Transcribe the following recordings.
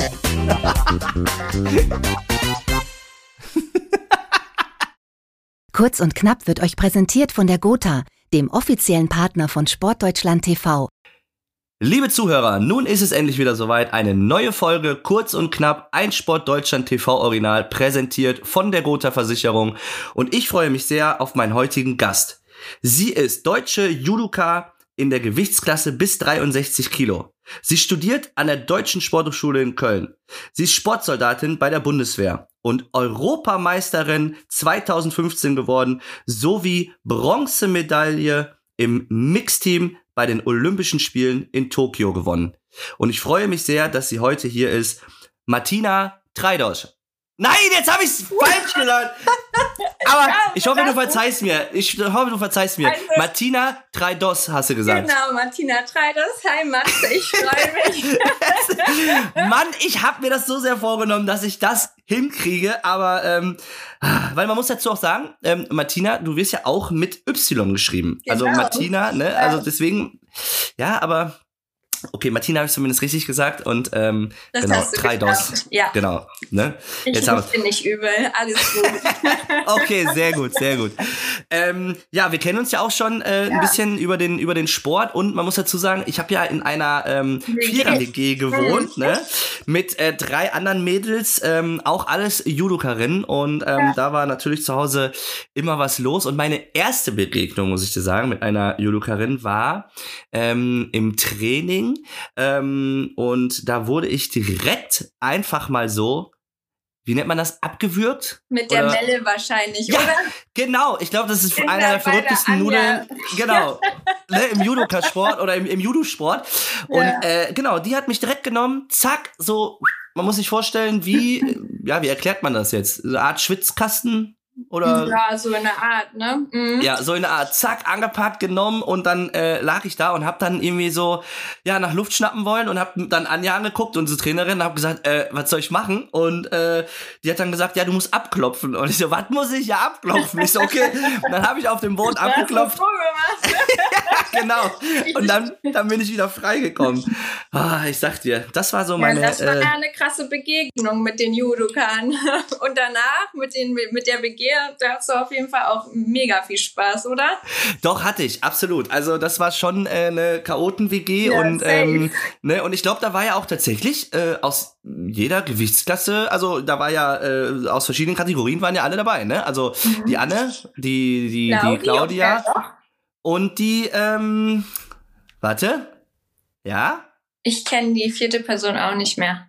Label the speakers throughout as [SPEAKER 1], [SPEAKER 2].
[SPEAKER 1] Kurz und knapp wird euch präsentiert von der Gotha, dem offiziellen Partner von Sportdeutschland TV.
[SPEAKER 2] Liebe Zuhörer, nun ist es endlich wieder soweit. Eine neue Folge, kurz und knapp, ein Sport Deutschland TV Original, präsentiert von der Gotha Versicherung. Und ich freue mich sehr auf meinen heutigen Gast. Sie ist deutsche Judoka in der Gewichtsklasse bis 63 Kilo. Sie studiert an der Deutschen Sporthochschule in Köln. Sie ist Sportsoldatin bei der Bundeswehr und Europameisterin 2015 geworden, sowie Bronzemedaille im Mixteam bei den Olympischen Spielen in Tokio gewonnen. Und ich freue mich sehr, dass sie heute hier ist. Martina Treidosch. Nein, jetzt habe ich es falsch genannt. Aber ich hoffe, du verzeihst mir. Ich hoffe, du verzeihst mir. Also, Martina Treidos hast du gesagt.
[SPEAKER 3] Genau, Martina Treidos. Hi Max, ich freue mich.
[SPEAKER 2] Mann, ich habe mir das so sehr vorgenommen, dass ich das hinkriege. Aber, ähm, weil man muss dazu auch sagen, ähm, Martina, du wirst ja auch mit Y geschrieben. Also genau. Also Martina, ne? Also deswegen, ja, aber Okay, Martina habe ich zumindest richtig gesagt und ähm, das genau, drei DOS.
[SPEAKER 3] Ja.
[SPEAKER 2] Genau. Ne?
[SPEAKER 3] Ich Jetzt haben wir nicht übel, alles gut.
[SPEAKER 2] okay, sehr gut, sehr gut. Ähm, ja, wir kennen uns ja auch schon äh, ja. ein bisschen über den über den Sport und man muss dazu sagen, ich habe ja in einer ähm, Vierer-WG gewohnt, ne? Mit äh, drei anderen Mädels, ähm, auch alles Judokerinnen und ähm, ja. da war natürlich zu Hause immer was los und meine erste Begegnung, muss ich dir sagen, mit einer Judokarin war ähm, im Training ähm, und da wurde ich direkt einfach mal so wie nennt man das, abgewürgt?
[SPEAKER 3] Mit der oder? Melle wahrscheinlich, ja, oder?
[SPEAKER 2] Genau, ich glaube, das ist In einer der verrücktesten Nudeln. Genau. ne, Im Judoka-Sport oder im, im Judo-Sport. Und ja. äh, genau, die hat mich direkt genommen, zack, so, man muss sich vorstellen, wie, ja, wie erklärt man das jetzt? Eine Art Schwitzkasten, oder?
[SPEAKER 3] Ja, so in der Art, ne? Mhm.
[SPEAKER 2] Ja, so in der Art. Zack, angepackt, genommen und dann äh, lag ich da und hab dann irgendwie so, ja, nach Luft schnappen wollen und hab dann Anja angeguckt, unsere Trainerin, und hab gesagt, äh, was soll ich machen? Und äh, die hat dann gesagt, ja, du musst abklopfen. Und ich so, was muss ich ja abklopfen? Ich so, okay. Und dann habe ich auf dem Boden abgeklopft. ja, genau. Und dann, dann bin ich wieder freigekommen. Ah, ich sag dir, das war so meine.
[SPEAKER 3] Ja, das war äh, eine krasse Begegnung mit den Judokan. Und danach mit, den, mit der Begegnung dir, da hast du auf jeden Fall auch mega viel Spaß, oder?
[SPEAKER 2] Doch, hatte ich, absolut. Also das war schon äh, eine Chaoten-WG ja, und, ähm, ne, und ich glaube, da war ja auch tatsächlich äh, aus jeder Gewichtsklasse, also da war ja äh, aus verschiedenen Kategorien waren ja alle dabei, ne? Also mhm. die Anne, die, die, Claudi die Claudia und die, ähm, warte, ja?
[SPEAKER 3] Ich kenne die vierte Person auch nicht mehr.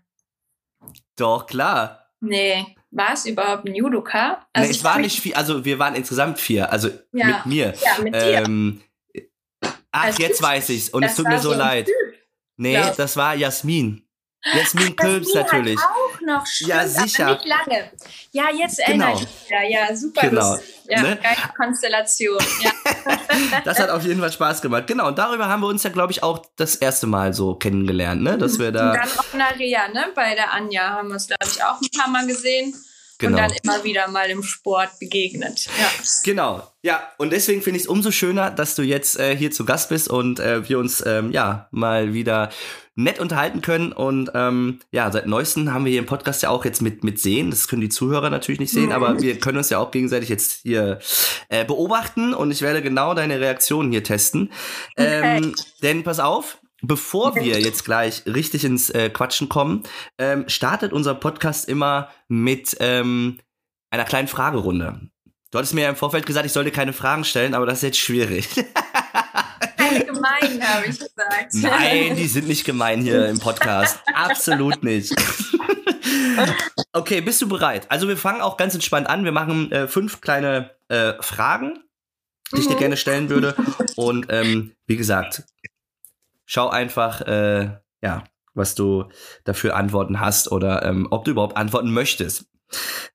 [SPEAKER 2] Doch, klar.
[SPEAKER 3] Nee. War es überhaupt ein Judoka?
[SPEAKER 2] Also nee, ich war nicht vier, also wir waren insgesamt vier, also ja. mit mir.
[SPEAKER 3] Ja, mit dir. Ähm,
[SPEAKER 2] ach, also jetzt weiß ich's und es tut mir so, so leid. Typ, nee, das war Jasmin. Jasmin Kölbs natürlich.
[SPEAKER 3] auch noch stimmt,
[SPEAKER 2] ja, sicher.
[SPEAKER 3] Nicht lange. Ja, jetzt erinnere genau. ich mich wieder. Ja, super
[SPEAKER 2] genau.
[SPEAKER 3] Ja, ne? geile Konstellation. Ja.
[SPEAKER 2] das hat auf jeden Fall Spaß gemacht. Genau, und darüber haben wir uns ja, glaube ich, auch das erste Mal so kennengelernt, ne? Dass wir da.
[SPEAKER 3] Und dann auch in Reha, ne? Bei der Anja haben wir es, glaube ich, auch ein paar Mal gesehen. Genau. Und dann immer wieder mal im Sport begegnet. Ja.
[SPEAKER 2] Genau. Ja, und deswegen finde ich es umso schöner, dass du jetzt äh, hier zu Gast bist und äh, wir uns ähm, ja mal wieder nett unterhalten können. Und ähm, ja, seit neuestem haben wir hier im Podcast ja auch jetzt mit, mit sehen. Das können die Zuhörer natürlich nicht sehen, aber wir können uns ja auch gegenseitig jetzt hier äh, beobachten und ich werde genau deine Reaktionen hier testen. Okay. Ähm, denn pass auf, Bevor wir jetzt gleich richtig ins äh, Quatschen kommen, ähm, startet unser Podcast immer mit ähm, einer kleinen Fragerunde. Du hattest mir ja im Vorfeld gesagt, ich sollte keine Fragen stellen, aber das ist jetzt schwierig.
[SPEAKER 3] Keine gemein, habe ich gesagt.
[SPEAKER 2] Nein, die sind nicht gemein hier im Podcast. Absolut nicht. okay, bist du bereit? Also wir fangen auch ganz entspannt an. Wir machen äh, fünf kleine äh, Fragen, die ich dir mhm. gerne stellen würde. Und ähm, wie gesagt, schau einfach, äh, ja, was du dafür Antworten hast oder ähm, ob du überhaupt antworten möchtest.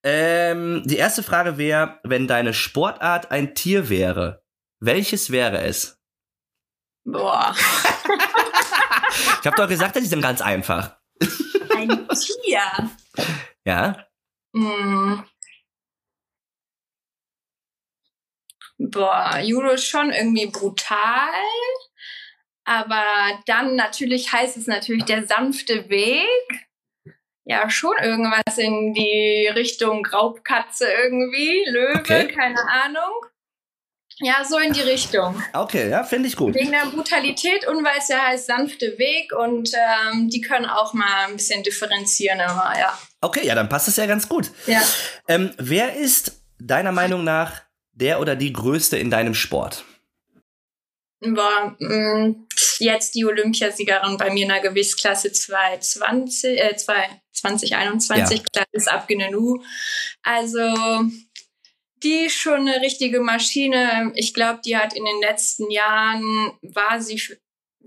[SPEAKER 2] Ähm, die erste Frage wäre, wenn deine Sportart ein Tier wäre, welches wäre es?
[SPEAKER 3] Boah.
[SPEAKER 2] ich habe doch gesagt, das ist dann ganz einfach.
[SPEAKER 3] Ein Tier?
[SPEAKER 2] Ja.
[SPEAKER 3] Hm. Boah, Judo ist schon irgendwie brutal. Aber dann natürlich heißt es natürlich der sanfte Weg. ja, schon irgendwas in die Richtung Raubkatze irgendwie, Löwe, okay. keine Ahnung. Ja, so in die Richtung.
[SPEAKER 2] Okay, ja, finde ich gut.
[SPEAKER 3] Wegen der Brutalität und weil es ja heißt sanfte Weg und ähm, die können auch mal ein bisschen differenzieren immer, ja.
[SPEAKER 2] Okay, ja, dann passt es ja ganz gut.
[SPEAKER 3] Ja.
[SPEAKER 2] Ähm, wer ist deiner Meinung nach der oder die Größte in deinem Sport?
[SPEAKER 3] War mm, jetzt die Olympiasiegerin bei mir in der Gewichtsklasse 220, äh, 2021, ja. ist Abgenenu. Also die ist schon eine richtige Maschine. Ich glaube, die hat in den letzten Jahren, war sie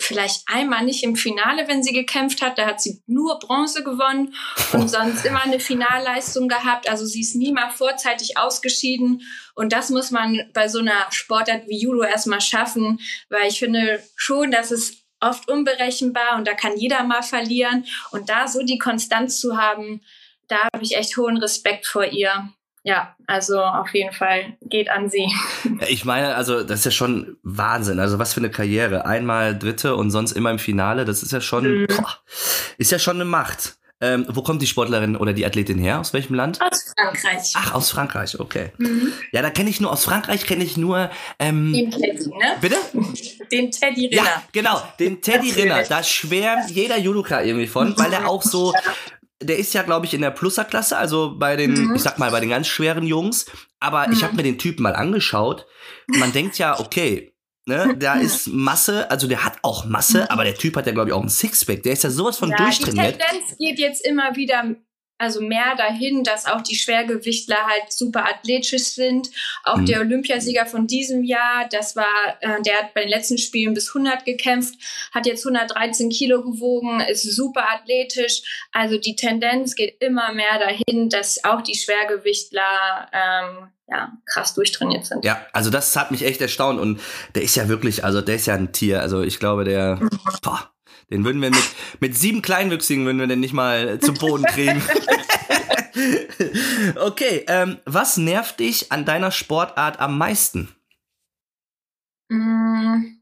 [SPEAKER 3] vielleicht einmal nicht im Finale, wenn sie gekämpft hat. Da hat sie nur Bronze gewonnen und sonst immer eine Finalleistung gehabt. Also sie ist nie mal vorzeitig ausgeschieden. Und das muss man bei so einer Sportart wie Judo erstmal schaffen, weil ich finde schon, dass es oft unberechenbar und da kann jeder mal verlieren. Und da so die Konstanz zu haben, da habe ich echt hohen Respekt vor ihr ja, also auf jeden Fall geht an sie.
[SPEAKER 2] Ich meine, also das ist ja schon Wahnsinn. Also was für eine Karriere. Einmal Dritte und sonst immer im Finale. Das ist ja schon, mhm. boah, ist ja schon eine Macht. Ähm, wo kommt die Sportlerin oder die Athletin her? Aus welchem Land?
[SPEAKER 3] Aus Frankreich.
[SPEAKER 2] Ach, aus Frankreich, okay. Mhm. Ja, da kenne ich nur, aus Frankreich kenne ich nur. Ähm,
[SPEAKER 3] den Teddy, ne?
[SPEAKER 2] Bitte?
[SPEAKER 3] Den Teddy Rinner.
[SPEAKER 2] Ja, genau, den Teddy Rinner. Da schwärmt jeder Judoka irgendwie von, weil er auch so der ist ja, glaube ich, in der Plusserklasse, also bei den, mhm. ich sag mal, bei den ganz schweren Jungs. Aber mhm. ich habe mir den Typen mal angeschaut. Man denkt ja, okay, ne, da ist Masse, also der hat auch Masse, aber der Typ hat ja, glaube ich, auch ein Sixpack. Der ist ja sowas von ja, durchtrainiert.
[SPEAKER 3] Die Tendenz geht jetzt immer wieder also mehr dahin, dass auch die Schwergewichtler halt super athletisch sind. Auch mhm. der Olympiasieger von diesem Jahr, das war, äh, der hat bei den letzten Spielen bis 100 gekämpft, hat jetzt 113 Kilo gewogen, ist super athletisch. Also die Tendenz geht immer mehr dahin, dass auch die Schwergewichtler ähm, ja, krass durchtrainiert sind.
[SPEAKER 2] Ja, also das hat mich echt erstaunt und der ist ja wirklich, also der ist ja ein Tier. Also ich glaube, der, mhm. boah, den würden wir mit, mit sieben Kleinwüchsigen würden wir den nicht mal zum Boden kriegen. okay, ähm, was nervt dich an deiner Sportart am meisten?
[SPEAKER 3] Mm,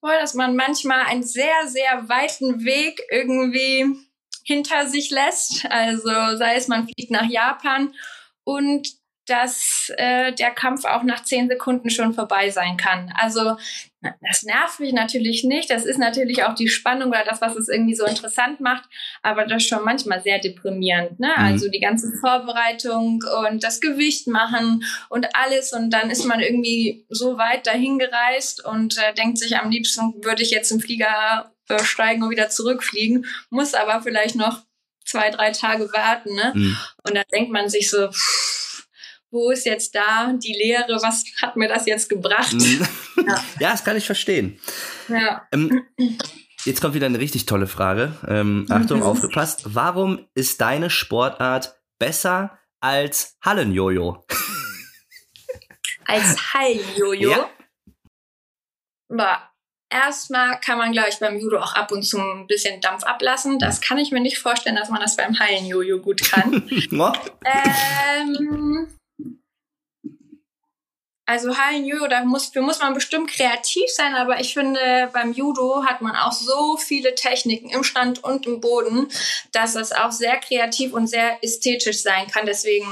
[SPEAKER 3] dass man manchmal einen sehr, sehr weiten Weg irgendwie hinter sich lässt. Also sei es, man fliegt nach Japan und dass äh, der Kampf auch nach zehn Sekunden schon vorbei sein kann. Also das nervt mich natürlich nicht. Das ist natürlich auch die Spannung oder das, was es irgendwie so interessant macht. Aber das ist schon manchmal sehr deprimierend. Ne? Mhm. Also die ganze Vorbereitung und das Gewicht machen und alles. Und dann ist man irgendwie so weit dahin gereist und äh, denkt sich, am liebsten würde ich jetzt im Flieger äh, steigen und wieder zurückfliegen. Muss aber vielleicht noch zwei, drei Tage warten. Ne? Mhm. Und dann denkt man sich so, pff, wo ist jetzt da die Lehre, was hat mir das jetzt gebracht?
[SPEAKER 2] Mhm. ja. ja, das kann ich verstehen.
[SPEAKER 3] Ja.
[SPEAKER 2] Ähm, jetzt kommt wieder eine richtig tolle Frage. Ähm, Achtung, aufgepasst. Warum ist deine Sportart besser als Hallenjojo?
[SPEAKER 3] Als Hallenjojo? Ja. Boah. Erstmal kann man, glaube ich, beim Judo auch ab und zu ein bisschen Dampf ablassen. Das kann ich mir nicht vorstellen, dass man das beim Hallenjojo gut kann. ähm, also Hallen Judo, da muss, für muss man bestimmt kreativ sein, aber ich finde, beim Judo hat man auch so viele Techniken im Stand und im Boden, dass es auch sehr kreativ und sehr ästhetisch sein kann. Deswegen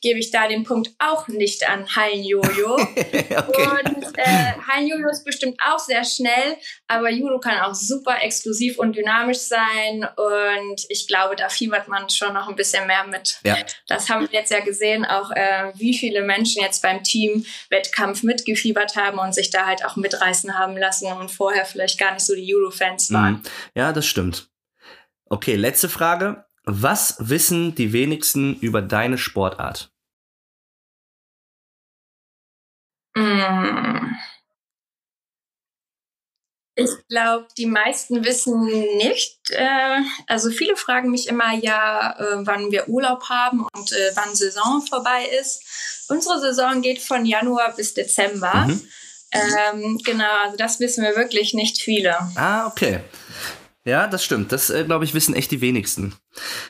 [SPEAKER 3] gebe ich da den Punkt auch nicht an Hallenjojo. okay. Und äh, Hallenjojo ist bestimmt auch sehr schnell, aber Judo kann auch super exklusiv und dynamisch sein und ich glaube, da fiebert man schon noch ein bisschen mehr mit.
[SPEAKER 2] Ja.
[SPEAKER 3] Das haben wir jetzt ja gesehen, auch äh, wie viele Menschen jetzt beim Team-Wettkampf mitgefiebert haben und sich da halt auch mitreißen haben lassen und vorher vielleicht gar nicht so die Judo-Fans waren. Mhm.
[SPEAKER 2] Ja, das stimmt. Okay, letzte Frage. Was wissen die wenigsten über deine Sportart?
[SPEAKER 3] Mm. Ich glaube, die meisten wissen nicht. Äh, also viele fragen mich immer ja, äh, wann wir Urlaub haben und äh, wann Saison vorbei ist. Unsere Saison geht von Januar bis Dezember. Mhm. Ähm, genau, also das wissen wir wirklich nicht viele.
[SPEAKER 2] Ah, okay. Ja, das stimmt. Das, äh, glaube ich, wissen echt die wenigsten.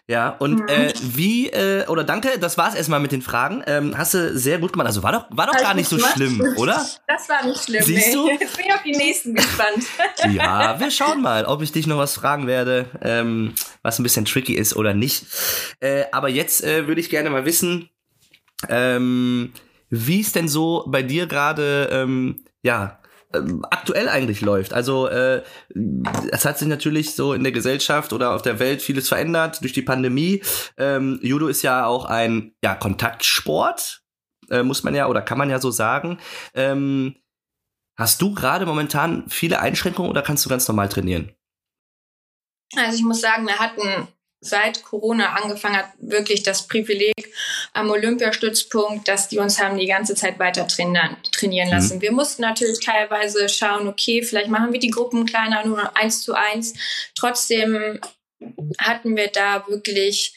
[SPEAKER 2] Ja, und mhm. äh, wie, äh, oder danke, das war's erstmal mit den Fragen. Ähm, hast du sehr gut gemacht. Also war doch, war doch gar nicht so gemacht? schlimm, oder?
[SPEAKER 3] Das war nicht schlimm.
[SPEAKER 2] Siehst
[SPEAKER 3] nee.
[SPEAKER 2] du?
[SPEAKER 3] Jetzt bin ich auf die nächsten gespannt.
[SPEAKER 2] ja, wir schauen mal, ob ich dich noch was fragen werde, ähm, was ein bisschen tricky ist oder nicht. Äh, aber jetzt äh, würde ich gerne mal wissen, ähm, wie es denn so bei dir gerade, ähm, ja, aktuell eigentlich läuft. Also äh, es hat sich natürlich so in der Gesellschaft oder auf der Welt vieles verändert durch die Pandemie. Ähm, Judo ist ja auch ein ja, Kontaktsport, äh, muss man ja oder kann man ja so sagen. Ähm, hast du gerade momentan viele Einschränkungen oder kannst du ganz normal trainieren?
[SPEAKER 3] Also ich muss sagen, wir hatten seit Corona angefangen hat, wirklich das Privileg am Olympiastützpunkt, dass die uns haben die ganze Zeit weiter trainieren, trainieren mhm. lassen. Mhm. Wir mussten natürlich teilweise schauen, okay, vielleicht machen wir die Gruppen kleiner, nur eins zu eins. Trotzdem hatten wir da wirklich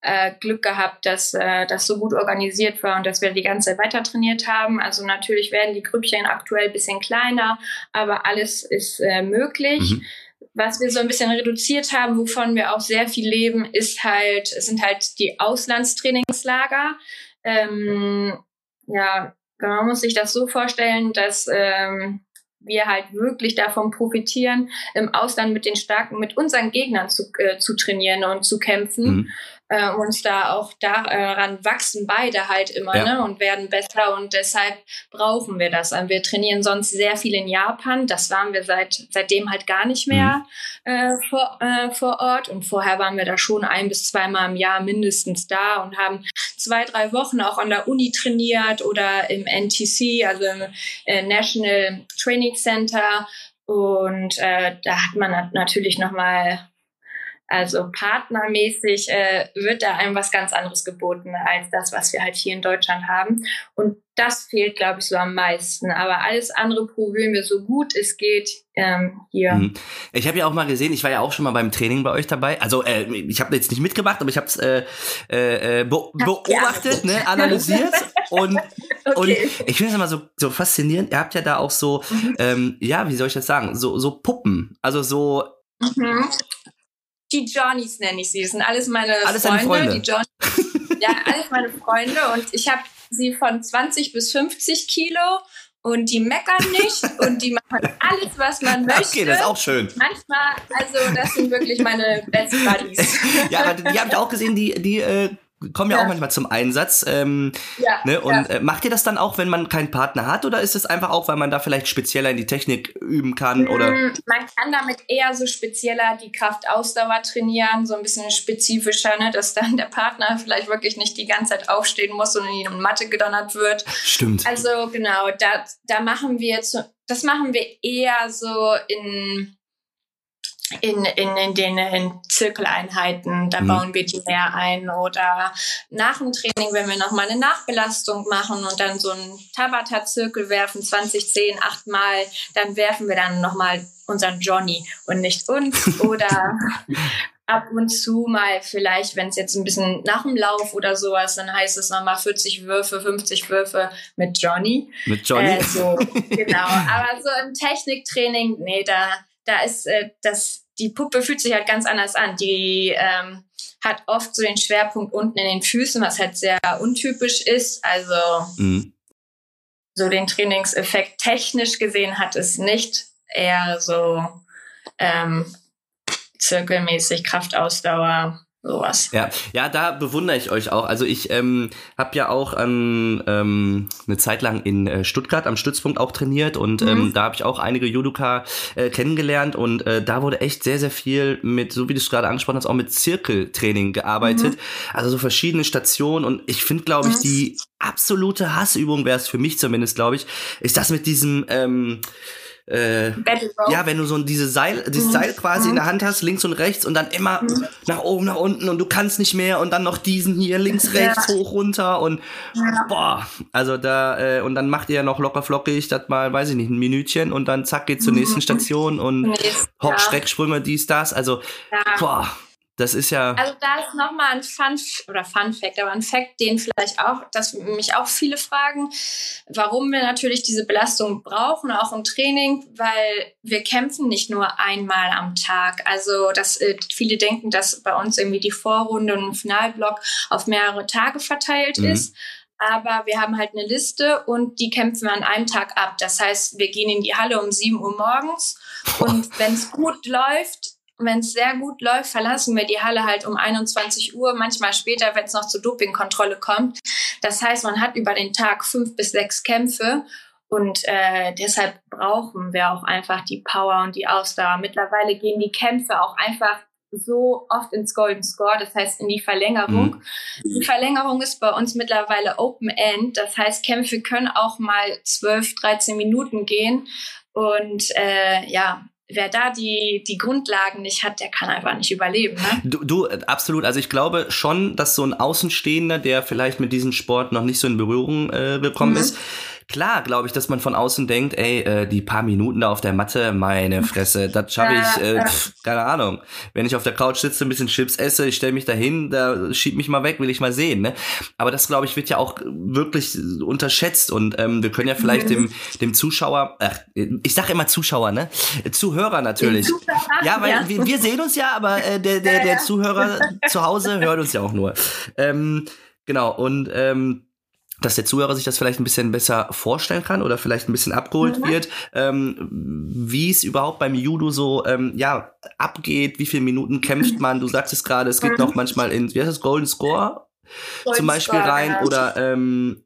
[SPEAKER 3] äh, Glück gehabt, dass äh, das so gut organisiert war und dass wir die ganze Zeit weiter trainiert haben. Also natürlich werden die Grüppchen aktuell ein bisschen kleiner, aber alles ist äh, möglich. Mhm was wir so ein bisschen reduziert haben, wovon wir auch sehr viel leben, ist halt, sind halt die Auslandstrainingslager. Ähm, ja, man muss sich das so vorstellen, dass ähm, wir halt wirklich davon profitieren, im Ausland mit den starken, mit unseren Gegnern zu, äh, zu trainieren und zu kämpfen. Mhm äh, uns da auch daran wachsen beide halt immer ja. ne, und werden besser und deshalb brauchen wir das. Wir trainieren sonst sehr viel in Japan. Das waren wir seit seitdem halt gar nicht mehr mhm. äh, vor, äh, vor Ort und vorher waren wir da schon ein bis zweimal im Jahr mindestens da und haben zwei drei Wochen auch an der Uni trainiert oder im NTC, also im äh, National Training Center und äh, da hat man natürlich noch mal also partnermäßig äh, wird da einem was ganz anderes geboten als das, was wir halt hier in Deutschland haben. Und das fehlt, glaube ich, so am meisten. Aber alles andere probieren wir so gut es geht ähm, hier. Mhm.
[SPEAKER 2] Ich habe ja auch mal gesehen, ich war ja auch schon mal beim Training bei euch dabei. Also äh, ich habe jetzt nicht mitgemacht, aber ich habe es äh, äh, äh be beobachtet, ne, analysiert und okay. und ich finde es immer so so faszinierend. Ihr habt ja da auch so, mhm. ähm, ja, wie soll ich das sagen, so so Puppen, also so
[SPEAKER 3] Mhm die Johnnies nenne ich sie. Das sind alles meine
[SPEAKER 2] alles
[SPEAKER 3] Freunde.
[SPEAKER 2] Freunde.
[SPEAKER 3] Die Johnnies, ja, alles meine Freunde. Und ich habe sie von 20 bis 50 Kilo und die meckern nicht und die machen alles, was man möchte.
[SPEAKER 2] Okay, das ist auch schön.
[SPEAKER 3] Manchmal, also das sind wirklich meine Best Buddies.
[SPEAKER 2] ja, aber die habe ich auch gesehen, die, die äh, kommen ja, ja, auch manchmal zum Einsatz. Ähm, ja, ne? Und ja. äh, macht ihr das dann auch, wenn man keinen Partner hat, oder ist es einfach auch, weil man da vielleicht spezieller in die Technik üben kann? Oder?
[SPEAKER 3] Mm, man kann damit eher so spezieller die Kraftausdauer trainieren, so ein bisschen spezifischer, ne? dass dann der Partner vielleicht wirklich nicht die ganze Zeit aufstehen muss und in die Matte gedonnert wird.
[SPEAKER 2] Stimmt.
[SPEAKER 3] Also genau, da, da machen wir jetzt, das machen wir eher so in in, in, in den in Zirkeleinheiten, da mhm. bauen wir die mehr ein oder nach dem Training, wenn wir nochmal eine Nachbelastung machen und dann so einen Tabata-Zirkel werfen, 20, 10, 8 Mal, dann werfen wir dann nochmal unseren Johnny und nicht uns oder ab und zu mal vielleicht, wenn es jetzt ein bisschen nach dem Lauf oder sowas, dann heißt es nochmal 40 Würfe, 50 Würfe mit Johnny.
[SPEAKER 2] Mit Johnny?
[SPEAKER 3] Äh, so, genau, aber so im Techniktraining, nee, da da ist äh, das, die Puppe fühlt sich halt ganz anders an. Die ähm, hat oft so den Schwerpunkt unten in den Füßen, was halt sehr untypisch ist. Also mhm. so den Trainingseffekt technisch gesehen hat es nicht. Eher so ähm, zirkelmäßig Kraftausdauer, sowas.
[SPEAKER 2] Ja, ja, da bewundere ich euch auch. Also ich ähm, habe ja auch an, ähm, eine Zeit lang in äh, Stuttgart am Stützpunkt auch trainiert und ähm, mhm. ähm, da habe ich auch einige Judoka äh, kennengelernt und äh, da wurde echt sehr, sehr viel mit, so wie du es gerade angesprochen hast, auch mit Zirkeltraining gearbeitet. Mhm. Also so verschiedene Stationen und ich finde, glaube ich, mhm. die absolute Hassübung wäre es für mich zumindest, glaube ich, ist das mit diesem ähm, äh, ja, wenn du so diese Seil, dieses mhm. Seil quasi mhm. in der Hand hast, links und rechts und dann immer mhm. nach oben, nach unten und du kannst nicht mehr und dann noch diesen hier links, rechts, ja. hoch, runter und ja. boah, also da äh, und dann macht ihr ja noch locker flockig das mal, weiß ich nicht, ein Minütchen und dann zack geht zur nächsten mhm. Station und Hopp, Schrecksprünge, dies, das, also boah, Das ist ja.
[SPEAKER 3] Also da ist nochmal ein Fun oder Fun Fact, aber ein Fact, den vielleicht auch, dass mich auch viele fragen, warum wir natürlich diese Belastung brauchen, auch im Training, weil wir kämpfen nicht nur einmal am Tag. Also dass äh, viele denken, dass bei uns irgendwie die Vorrunde und Finalblock auf mehrere Tage verteilt mhm. ist. Aber wir haben halt eine Liste und die kämpfen wir an einem Tag ab. Das heißt, wir gehen in die Halle um 7 Uhr morgens und wenn es gut läuft, wenn es sehr gut läuft, verlassen wir die Halle halt um 21 Uhr, manchmal später, wenn es noch zur Dopingkontrolle kommt. Das heißt, man hat über den Tag fünf bis sechs Kämpfe und äh, deshalb brauchen wir auch einfach die Power und die Ausdauer. Mittlerweile gehen die Kämpfe auch einfach so oft ins Golden Score, das heißt in die Verlängerung. Mhm. Die Verlängerung ist bei uns mittlerweile Open End, das heißt Kämpfe können auch mal 12, 13 Minuten gehen. Und äh, ja, wer da die, die Grundlagen nicht hat, der kann einfach nicht überleben. Ne?
[SPEAKER 2] Du, du, absolut. Also ich glaube schon, dass so ein Außenstehender, der vielleicht mit diesem Sport noch nicht so in Berührung äh, gekommen mhm. ist, Klar, glaube ich, dass man von außen denkt, ey, äh, die paar Minuten da auf der Matte, meine Fresse, das schaffe ich, äh, pf, keine Ahnung. Wenn ich auf der Couch sitze, ein bisschen Chips esse, ich stelle mich dahin, da schieb mich mal weg, will ich mal sehen. Ne? Aber das, glaube ich, wird ja auch wirklich unterschätzt und ähm, wir können ja vielleicht dem, dem Zuschauer, ach, ich sage immer Zuschauer, ne? Zuhörer natürlich. Ja, weil ja. Wir, wir sehen uns ja, aber äh, der, der, der Zuhörer zu Hause hört uns ja auch nur. Ähm, genau, und ähm, dass der Zuhörer sich das vielleicht ein bisschen besser vorstellen kann oder vielleicht ein bisschen abgeholt mhm. wird, ähm, wie es überhaupt beim Judo so ähm, ja abgeht, wie viele Minuten kämpft man. Du sagst es gerade, es geht mhm. noch manchmal in wie heißt das Golden Score Golden zum Beispiel Score, rein genau. oder ähm,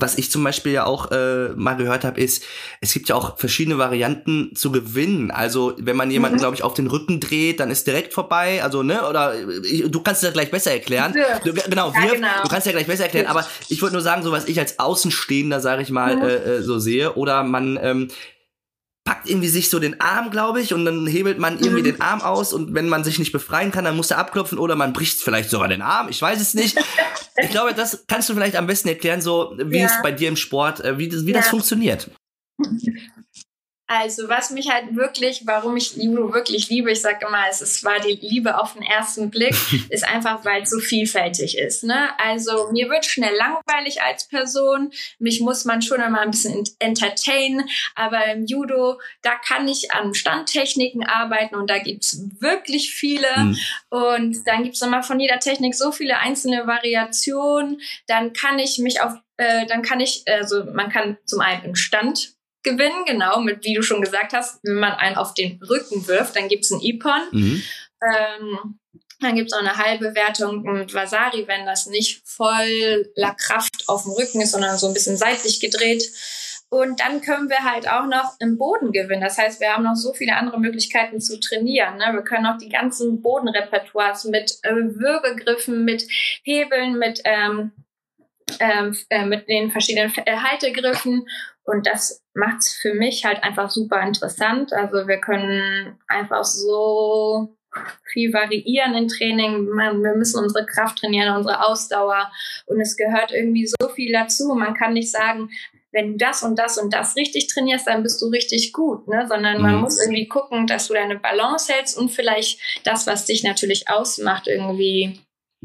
[SPEAKER 2] was ich zum Beispiel ja auch äh, mal gehört habe, ist, es gibt ja auch verschiedene Varianten zu gewinnen. Also wenn man jemanden, mhm. glaube ich, auf den Rücken dreht, dann ist direkt vorbei. Also ne, oder ich, du kannst es ja gleich besser erklären. Du, genau, ja, genau, du kannst ja gleich besser erklären. Aber ich wollte nur sagen, so was ich als Außenstehender, sage ich mal, mhm. äh, äh, so sehe. Oder man ähm, packt irgendwie sich so den Arm, glaube ich, und dann hebelt man irgendwie mhm. den Arm aus und wenn man sich nicht befreien kann, dann muss er abklopfen oder man bricht vielleicht sogar den Arm. Ich weiß es nicht. ich glaube, das kannst du vielleicht am besten erklären, so wie ja. es bei dir im Sport, äh, wie, wie ja. das funktioniert.
[SPEAKER 3] Also was mich halt wirklich, warum ich Judo wirklich liebe, ich sage immer, es, war die Liebe auf den ersten Blick, ist einfach, weil es so vielfältig ist. Ne? Also mir wird schnell langweilig als Person, mich muss man schon immer ein bisschen entertainen, aber im Judo, da kann ich an Standtechniken arbeiten und da gibt's wirklich viele mhm. und dann gibt's immer von jeder Technik so viele einzelne Variationen, dann kann ich mich auf, äh, dann kann ich, also man kann zum einen im Stand gewinnen, genau, mit wie du schon gesagt hast, wenn man einen auf den Rücken wirft, dann gibt's ein Ipon. Mhm. Ähm, dann gibt's auch eine halbe Wertung mit Vasari, wenn das nicht voller Kraft auf dem Rücken ist, sondern so ein bisschen seitlich gedreht. Und dann können wir halt auch noch im Boden gewinnen. Das heißt, wir haben noch so viele andere Möglichkeiten zu trainieren. Ne? Wir können auch die ganzen Bodenrepertoires mit äh, Würgegriffen, mit Hebeln, mit, ähm, ähm äh, mit den verschiedenen äh, Haltegriffen und das macht es für mich halt einfach super interessant. Also wir können einfach so viel variieren im Training. Wir müssen unsere Kraft trainieren, unsere Ausdauer. Und es gehört irgendwie so viel dazu. Man kann nicht sagen, wenn du das und das und das richtig trainierst, dann bist du richtig gut, ne? Sondern man mhm. muss irgendwie gucken, dass du deine Balance hältst und vielleicht das, was dich natürlich ausmacht, irgendwie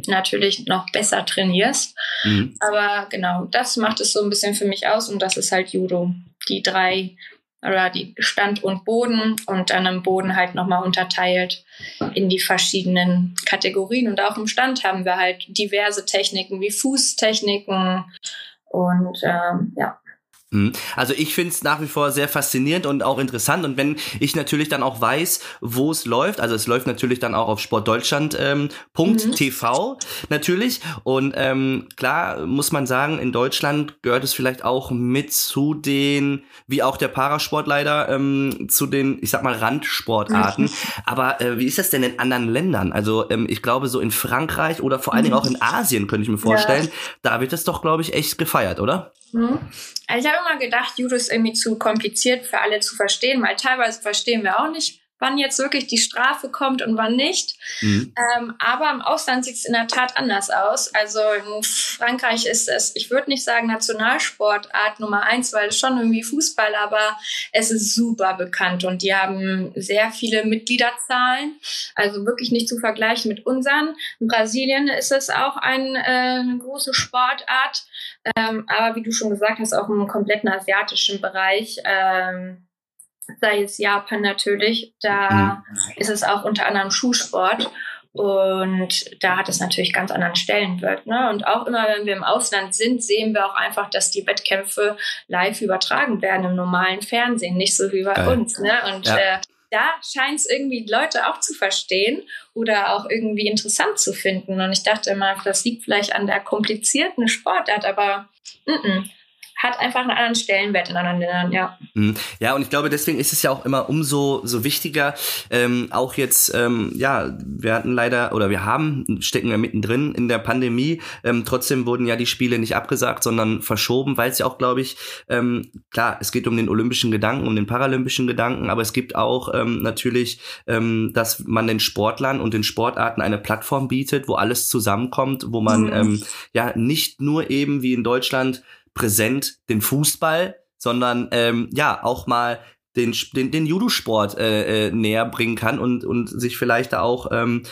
[SPEAKER 3] natürlich noch besser trainierst. Mhm. Aber genau, das macht es so ein bisschen für mich aus und das ist halt Judo. Die drei oder die Stand und Boden und dann im Boden halt nochmal unterteilt in die verschiedenen Kategorien. Und auch im Stand haben wir halt diverse Techniken wie Fußtechniken und ähm, ja.
[SPEAKER 2] Also ich finde es nach wie vor sehr faszinierend und auch interessant. Und wenn ich natürlich dann auch weiß, wo es läuft, also es läuft natürlich dann auch auf sportdeutschland.tv ähm, mhm. natürlich. Und ähm, klar muss man sagen, in Deutschland gehört es vielleicht auch mit zu den, wie auch der Parasport leider, ähm, zu den, ich sag mal, Randsportarten. Mhm. Aber äh, wie ist das denn in anderen Ländern? Also ähm, ich glaube, so in Frankreich oder vor allen Dingen auch in Asien könnte ich mir vorstellen, ja. da wird das doch, glaube ich, echt gefeiert, oder?
[SPEAKER 3] Mhm. Also ich habe immer gedacht, Judo ist irgendwie zu kompliziert für alle zu verstehen, weil teilweise verstehen wir auch nicht, wann jetzt wirklich die Strafe kommt und wann nicht. Mhm. Ähm, aber im Ausland sieht es in der Tat anders aus. Also in Frankreich ist es, ich würde nicht sagen Nationalsportart Nummer eins, weil es schon irgendwie Fußball, aber es ist super bekannt und die haben sehr viele Mitgliederzahlen. Also wirklich nicht zu vergleichen mit unseren. In Brasilien ist es auch ein, äh, eine große Sportart. Ähm, aber wie du schon gesagt hast, auch im kompletten asiatischen Bereich. Ähm, sei es Japan natürlich, da mhm. ist es auch unter anderem Schuhsport. Und da hat es natürlich ganz anderen Stellenwert. Ne? Und auch immer, wenn wir im Ausland sind, sehen wir auch einfach, dass die Wettkämpfe live übertragen werden im normalen Fernsehen, nicht so wie bei Geil. uns. Ne? Und ja. äh, da scheint es irgendwie Leute auch zu verstehen oder auch irgendwie interessant zu finden. Und ich dachte immer, das liegt vielleicht an der komplizierten Sportart, aber n -n hat einfach einen anderen Stellenwert in anderen Ländern, ja.
[SPEAKER 2] Mhm. Ja, und ich glaube, deswegen ist es ja auch immer umso so wichtiger, ähm, auch jetzt, ähm, ja, wir hatten leider, oder wir haben, stecken ja mittendrin in der Pandemie, ähm, trotzdem wurden ja die Spiele nicht abgesagt, sondern verschoben, weil es ja auch, glaube ich, ähm, klar, es geht um den olympischen Gedanken, um den paralympischen Gedanken, aber es gibt auch ähm, natürlich, ähm, dass man den Sportlern und den Sportarten eine Plattform bietet, wo alles zusammenkommt, wo man mhm. ähm, ja nicht nur eben wie in Deutschland präsent den Fußball, sondern ähm, ja auch mal den, den, den Judo-Sport äh, äh, näher bringen kann und, und sich vielleicht da auch ähm,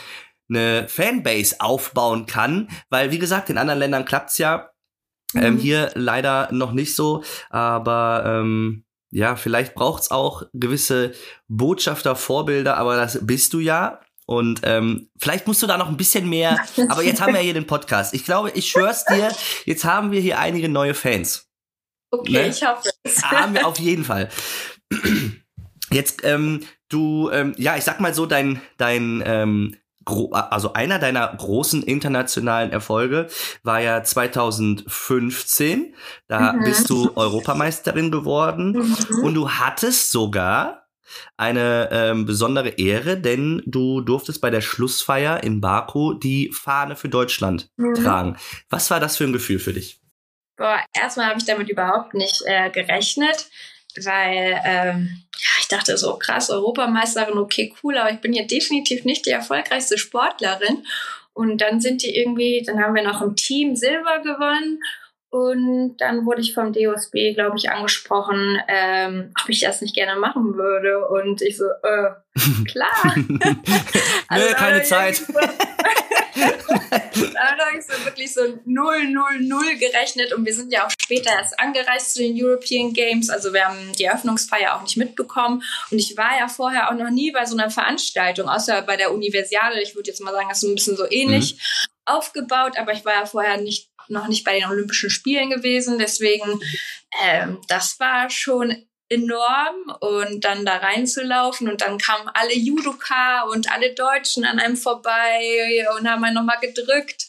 [SPEAKER 2] eine Fanbase aufbauen kann, weil wie gesagt, in anderen Ländern klappt's ja. Ähm, mhm. hier leider noch nicht so, aber ähm, ja, vielleicht braucht's auch gewisse Botschafter, Vorbilder, aber das bist du ja. Und ähm, vielleicht musst du da noch ein bisschen mehr. Aber jetzt haben wir hier den Podcast. Ich glaube, ich schwör's dir, jetzt haben wir hier einige neue Fans.
[SPEAKER 3] Okay, ne? ich hoffe es.
[SPEAKER 2] Haben wir auf jeden Fall. Jetzt, ähm, du, ähm, ja, ich sag mal so, dein, dein, ähm, also einer deiner großen internationalen Erfolge war ja 2015. Da mhm. bist du Europameisterin geworden mhm. und du hattest sogar eine ähm, besondere Ehre, denn du durftest bei der Schlussfeier in Baku die Fahne für Deutschland mhm. tragen. Was war das für ein Gefühl für dich?
[SPEAKER 3] Boah, erstmal habe ich damit überhaupt nicht äh, gerechnet, weil ähm, ja, ich dachte so krass, Europameisterin, okay, cool, aber ich bin ja definitiv nicht die erfolgreichste Sportlerin. Und dann sind die irgendwie, dann haben wir noch im Team Silber gewonnen und dann wurde ich vom DOSB, glaube ich, angesprochen, ähm, ob ich das nicht gerne machen würde. Und ich so, äh, klar.
[SPEAKER 2] also, Nö, keine Zeit.
[SPEAKER 3] da habe ich so wirklich so 0, 0, 0 gerechnet und wir sind ja auch später erst angereist zu den European Games. Also wir haben die Eröffnungsfeier auch nicht mitbekommen und ich war ja vorher auch noch nie bei so einer Veranstaltung, außer bei der Universiade. Ich würde jetzt mal sagen, das ist ein bisschen so ähnlich. Mhm aufgebaut, aber ich war ja vorher nicht, noch nicht bei den Olympischen Spielen gewesen. Deswegen, ähm, das war schon enorm und dann da reinzulaufen und dann kamen alle Judoka und alle Deutschen an einem vorbei und haben einen nochmal gedrückt.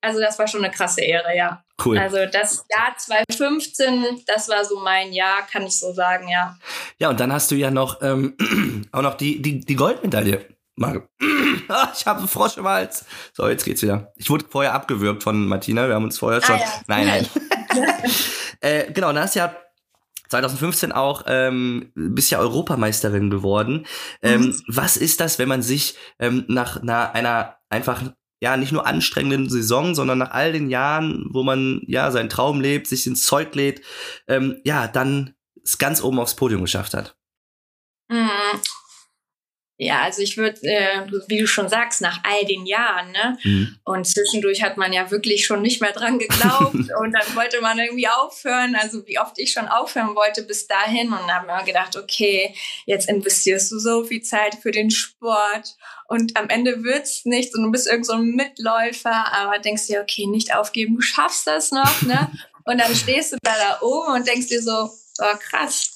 [SPEAKER 3] Also das war schon eine krasse Ehre, ja.
[SPEAKER 2] Cool.
[SPEAKER 3] Also das Jahr 2015, das war so mein Jahr, kann ich so sagen, ja.
[SPEAKER 2] Ja, und dann hast du ja noch ähm, auch noch die, die, die Goldmedaille Mal, ah, ich habe einen Frosch im Hals. So, jetzt geht's wieder. Ich wurde vorher abgewürgt von Martina. Wir haben uns vorher schon. Ah, ja. Nein, nein. äh, genau, du ja 2015 auch ähm, bist ja Europameisterin geworden. Ähm, mhm. Was ist das, wenn man sich ähm, nach einer, einer einfach ja nicht nur anstrengenden Saison, sondern nach all den Jahren, wo man ja seinen Traum lebt, sich ins Zeug lädt, ähm, ja dann es ganz oben aufs Podium geschafft hat?
[SPEAKER 3] Mhm. Ja, also ich würde, äh, wie du schon sagst, nach all den Jahren, ne? Mhm. Und zwischendurch hat man ja wirklich schon nicht mehr dran geglaubt und dann wollte man irgendwie aufhören. Also wie oft ich schon aufhören wollte bis dahin und dann haben wir gedacht, okay, jetzt investierst du so viel Zeit für den Sport und am Ende wird's nichts und du bist irgend so ein Mitläufer, aber denkst dir, okay, nicht aufgeben, du schaffst das noch, ne? Und dann stehst du da, da oben und denkst dir so, oh krass,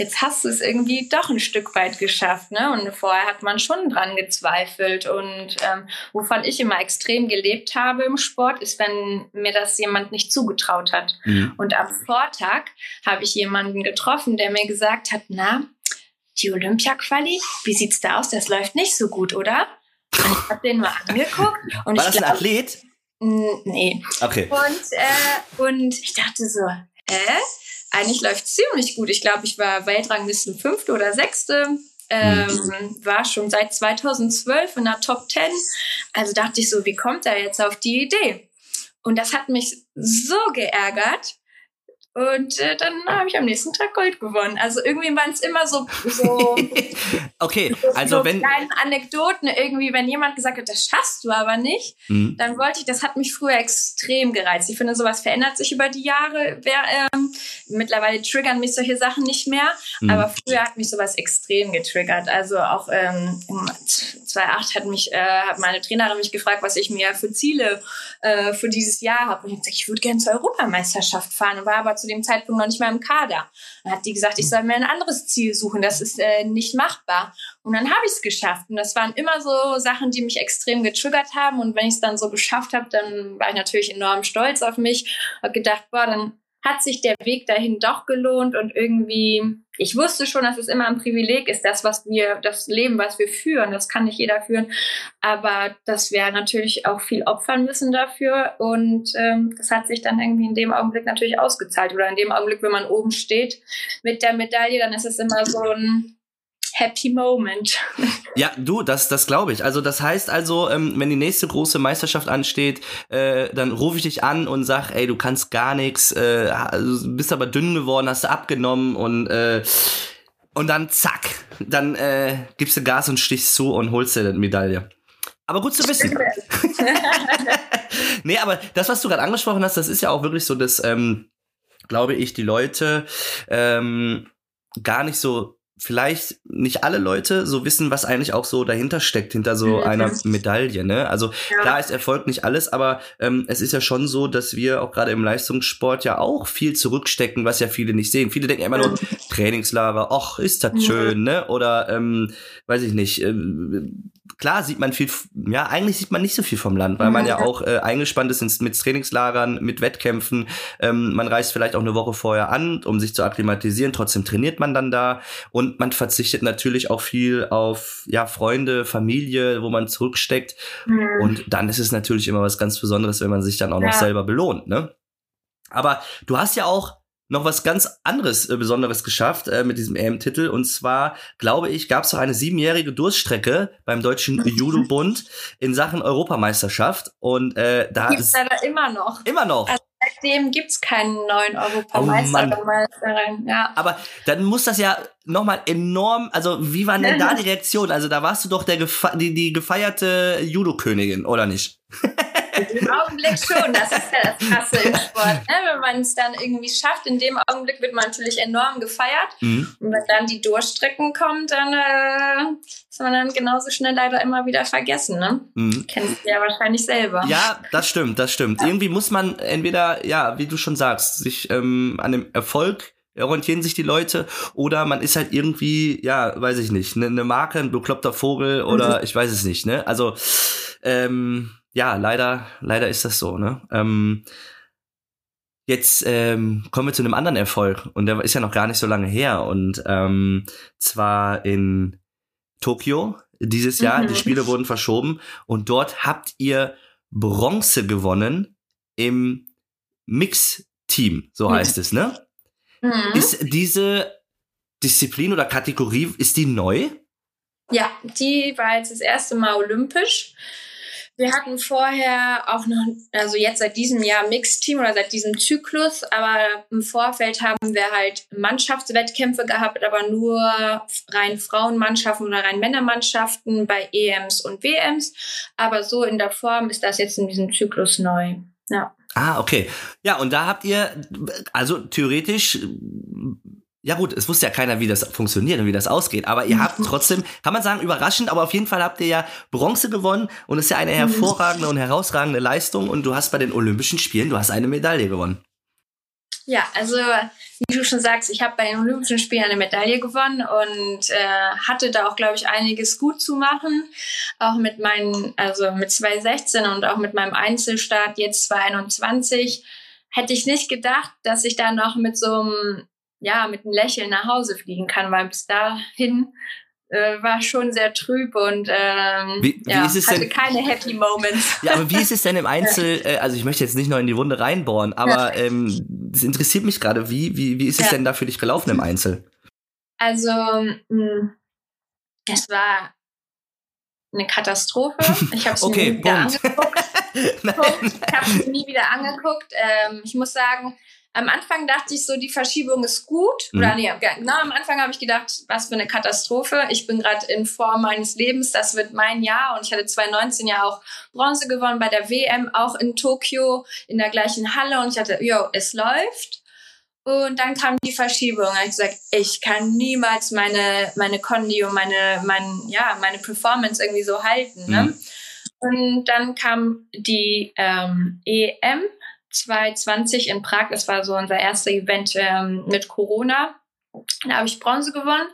[SPEAKER 3] jetzt hast du es irgendwie doch ein Stück weit geschafft, ne? Und vorher hat man schon dran gezweifelt. Und ähm, wovon ich immer extrem gelebt habe im Sport, ist, wenn mir das jemand nicht zugetraut hat. Mhm. Und am Vortag habe ich jemanden getroffen, der mir gesagt hat, na, die Olympia-Quali, wie sieht's da aus? Das läuft nicht so gut, oder? Und ich habe den mal angeguckt. Und
[SPEAKER 2] War
[SPEAKER 3] ich
[SPEAKER 2] das ein Athlet?
[SPEAKER 3] Nee.
[SPEAKER 2] Okay.
[SPEAKER 3] Und, äh, und ich dachte so, hä? Eigentlich läuft ziemlich gut. Ich glaube, ich war Weltranglisten fünfte oder sechste. ähm, mhm. war schon seit 2012 in der Top 10. Also dachte ich so, wie kommt er jetzt auf die Idee? Und das hat mich so geärgert, und äh, dann habe ich am nächsten Tag Gold gewonnen. Also irgendwie waren es immer so, so,
[SPEAKER 2] okay, so, also so wenn
[SPEAKER 3] kleine Anekdoten irgendwie, wenn jemand gesagt hat, das schaffst du aber nicht, mhm. dann wollte ich, das hat mich früher extrem gereizt. Ich finde, sowas verändert sich über die Jahre. Wer, ähm, mittlerweile triggern mich solche Sachen nicht mehr, mhm. aber früher hat mich sowas extrem getriggert. Also auch ähm, 2008 hat mich, äh, hat meine Trainerin mich gefragt, was ich mir für Ziele äh, für dieses Jahr habe. Und ich gesagt, ich würde gerne zur Europameisterschaft fahren, war aber zu dem Zeitpunkt noch nicht mal im Kader. Dann hat die gesagt, ich soll mir ein anderes Ziel suchen, das ist äh, nicht machbar. Und dann habe ich es geschafft. Und das waren immer so Sachen, die mich extrem getriggert haben. Und wenn ich es dann so geschafft habe, dann war ich natürlich enorm stolz auf mich. Habe gedacht, boah, dann hat sich der Weg dahin doch gelohnt und irgendwie, ich wusste schon, dass es immer ein Privileg ist, das, was wir, das Leben, was wir führen, das kann nicht jeder führen, aber dass wir natürlich auch viel opfern müssen dafür und ähm, das hat sich dann irgendwie in dem Augenblick natürlich ausgezahlt oder in dem Augenblick, wenn man oben steht mit der Medaille, dann ist es immer so ein Happy Moment.
[SPEAKER 2] Ja, du, das, das glaube ich. Also das heißt also, ähm, wenn die nächste große Meisterschaft ansteht, äh, dann rufe ich dich an und sag, ey, du kannst gar nichts, äh, bist aber dünn geworden, hast du abgenommen und äh, und dann zack, dann äh, gibst du Gas und stichst zu und holst dir die Medaille. Aber gut zu wissen. nee, aber das, was du gerade angesprochen hast, das ist ja auch wirklich so, dass, ähm, glaube ich, die Leute ähm, gar nicht so vielleicht nicht alle Leute so wissen, was eigentlich auch so dahinter steckt, hinter so mhm. einer Medaille. Ne? Also ja. klar ist Erfolg nicht alles, aber ähm, es ist ja schon so, dass wir auch gerade im Leistungssport ja auch viel zurückstecken, was ja viele nicht sehen. Viele denken immer nur Trainingslager, ach, ist das schön, ne? Oder ähm, weiß ich nicht, ähm, klar sieht man viel, ja, eigentlich sieht man nicht so viel vom Land, weil man ja auch äh, eingespannt ist ins, mit Trainingslagern, mit Wettkämpfen. Ähm, man reist vielleicht auch eine Woche vorher an, um sich zu akklimatisieren. Trotzdem trainiert man dann da und man verzichtet natürlich auch viel auf ja Freunde, Familie, wo man zurücksteckt. Mhm. Und dann ist es natürlich immer was ganz Besonderes, wenn man sich dann auch noch ja. selber belohnt, ne? Aber du hast ja auch noch was ganz anderes äh, Besonderes geschafft äh, mit diesem EM-Titel. Und zwar, glaube ich, gab es so eine siebenjährige Durststrecke beim Deutschen Judo-Bund in Sachen Europameisterschaft. Und äh, da
[SPEAKER 3] Gibt's leider immer noch.
[SPEAKER 2] Immer noch.
[SPEAKER 3] Also seitdem gibt's keinen neuen Europameister oh ja.
[SPEAKER 2] Aber dann muss das ja nochmal enorm, also wie war denn da die Reaktion? Also da warst du doch der die, die gefeierte Judo-Königin, oder nicht?
[SPEAKER 3] Im Augenblick schon, das ist ja das Krasse im Sport. Ne? Wenn man es dann irgendwie schafft, in dem Augenblick wird man natürlich enorm gefeiert. Mhm. Und wenn dann die Durchstrecken kommt, dann äh, ist man dann genauso schnell leider immer wieder vergessen. Ne? Mhm. Kennst du ja wahrscheinlich selber.
[SPEAKER 2] Ja, das stimmt, das stimmt. Ja. Irgendwie muss man entweder, ja, wie du schon sagst, sich ähm, an dem Erfolg orientieren sich die Leute oder man ist halt irgendwie, ja, weiß ich nicht, eine ne Marke, ein bekloppter Vogel oder mhm. ich weiß es nicht, ne? Also ähm, ja, leider, leider ist das so, ne? Ähm, jetzt ähm, kommen wir zu einem anderen Erfolg und der ist ja noch gar nicht so lange her und ähm, zwar in Tokio dieses Jahr. Mhm. Die Spiele wurden verschoben und dort habt ihr Bronze gewonnen im Mix-Team, so mhm. heißt es, ne? Mhm. Ist diese Disziplin oder Kategorie, ist die neu?
[SPEAKER 3] Ja, die war jetzt das erste Mal olympisch. Wir hatten vorher auch noch, also jetzt seit diesem Jahr Mixteam oder seit diesem Zyklus, aber im Vorfeld haben wir halt Mannschaftswettkämpfe gehabt, aber nur rein Frauenmannschaften oder rein Männermannschaften bei EMs und WMs. Aber so in der Form ist das jetzt in diesem Zyklus neu. Ja.
[SPEAKER 2] Ah, okay. Ja, und da habt ihr, also theoretisch ja gut, es wusste ja keiner, wie das funktioniert und wie das ausgeht, aber ihr habt trotzdem, kann man sagen, überraschend, aber auf jeden Fall habt ihr ja Bronze gewonnen und es ist ja eine hervorragende und herausragende Leistung und du hast bei den Olympischen Spielen, du hast eine Medaille gewonnen.
[SPEAKER 3] Ja, also wie du schon sagst, ich habe bei den Olympischen Spielen eine Medaille gewonnen und äh, hatte da auch, glaube ich, einiges gut zu machen. Auch mit meinen, also mit 2016 und auch mit meinem Einzelstart jetzt 2021 hätte ich nicht gedacht, dass ich da noch mit so einem ja, mit einem Lächeln nach Hause fliegen kann, weil bis dahin äh, war schon sehr trüb und ähm, wie, wie ja, hatte denn, keine Happy Moments.
[SPEAKER 2] Ja, aber wie ist es denn im Einzel, äh, also ich möchte jetzt nicht noch in die Wunde reinbohren, aber ähm, es interessiert mich gerade, wie, wie, wie ist es ja. denn da für dich gelaufen im Einzel?
[SPEAKER 3] Also mh, hm, es war eine Katastrophe. Ich habe es
[SPEAKER 2] okay,
[SPEAKER 3] nie wieder angeguckt. Ich habe es nie wieder angeguckt. Ähm, ich muss sagen, am Anfang dachte ich so, die Verschiebung ist gut. Mhm. Oder nee, genau am Anfang habe ich gedacht, was für eine Katastrophe. Ich bin gerade in Form meines Lebens, das wird mein Jahr. Und ich hatte 2019 ja auch Bronze gewonnen bei der WM, auch in Tokio, in der gleichen Halle. Und ich hatte, yo, es läuft. Und dann kam die Verschiebung. Ich habe gesagt, ich kann niemals meine, meine Condi und meine, mein, ja, meine Performance irgendwie so halten. Ne? Mhm. Und dann kam die ähm, EM 2020 in Prag. Das war so unser erster Event ähm, mit Corona. Da habe ich Bronze gewonnen.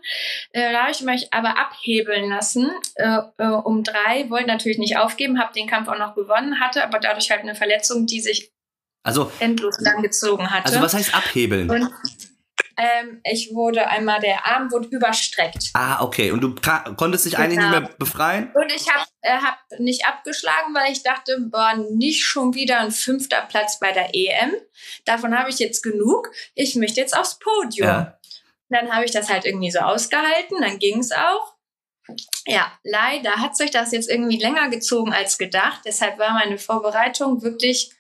[SPEAKER 3] Äh, da habe ich mich aber abhebeln lassen äh, äh, um drei. Wollte natürlich nicht aufgeben, habe den Kampf auch noch gewonnen, hatte aber dadurch halt eine Verletzung, die sich also, endlos lang gezogen hatte.
[SPEAKER 2] Also was heißt abhebeln?
[SPEAKER 3] Und ähm, ich wurde einmal, der Arm wurde überstreckt.
[SPEAKER 2] Ah, okay. Und du konntest dich genau. eigentlich nicht mehr befreien?
[SPEAKER 3] Und ich habe äh, hab nicht abgeschlagen, weil ich dachte, boah, nicht schon wieder ein fünfter Platz bei der EM. Davon habe ich jetzt genug. Ich möchte jetzt aufs Podium. Ja. Dann habe ich das halt irgendwie so ausgehalten, dann ging es auch. Ja, leider hat sich das jetzt irgendwie länger gezogen als gedacht. Deshalb war meine Vorbereitung wirklich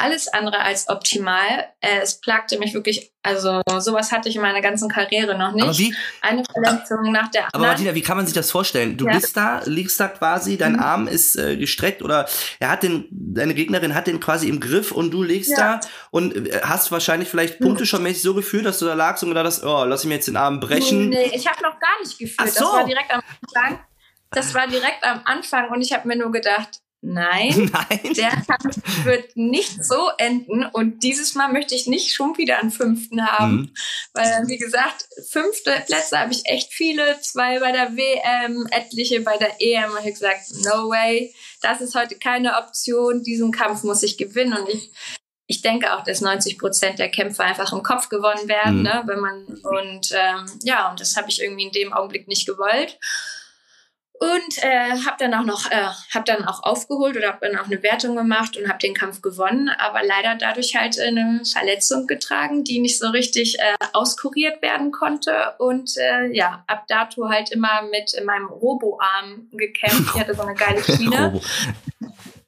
[SPEAKER 3] alles andere als optimal. Äh, es plagte mich wirklich, also sowas hatte ich in meiner ganzen Karriere noch nicht. Aber wie? Eine Verletzung nach der
[SPEAKER 2] anderen. Aber Martina, wie kann man sich das vorstellen? Du ja. bist da, liegst da quasi, dein mhm. Arm ist äh, gestreckt oder er hat den, deine Gegnerin hat den quasi im Griff und du liegst ja. da und äh, hast wahrscheinlich vielleicht mhm. Punkte schon mäßig so gefühlt, dass du da lagst und gedacht hast, oh, lass ich mir jetzt den Arm brechen.
[SPEAKER 3] Nee, ich habe noch gar nicht gefühlt. So. Das war direkt am Anfang. Das war direkt am Anfang und ich habe mir nur gedacht, Nein, Nein, der Kampf wird nicht so enden und dieses Mal möchte ich nicht schon wieder einen fünften haben, mhm. weil wie gesagt, fünfte Plätze habe ich echt viele, zwei bei der WM, etliche bei der EM und ich habe gesagt, no way, das ist heute keine Option, diesen Kampf muss ich gewinnen und ich ich denke auch, dass 90 Prozent der Kämpfe einfach im Kopf gewonnen werden, mhm. ne, wenn man und ähm, ja und das habe ich irgendwie in dem Augenblick nicht gewollt. Und äh, habe dann auch noch, äh, habe dann auch aufgeholt oder habe dann auch eine Wertung gemacht und habe den Kampf gewonnen, aber leider dadurch halt eine Verletzung getragen, die nicht so richtig äh, auskuriert werden konnte. Und äh, ja, ab dato halt immer mit in meinem Roboarm gekämpft. Ich hatte so eine geile Schiene.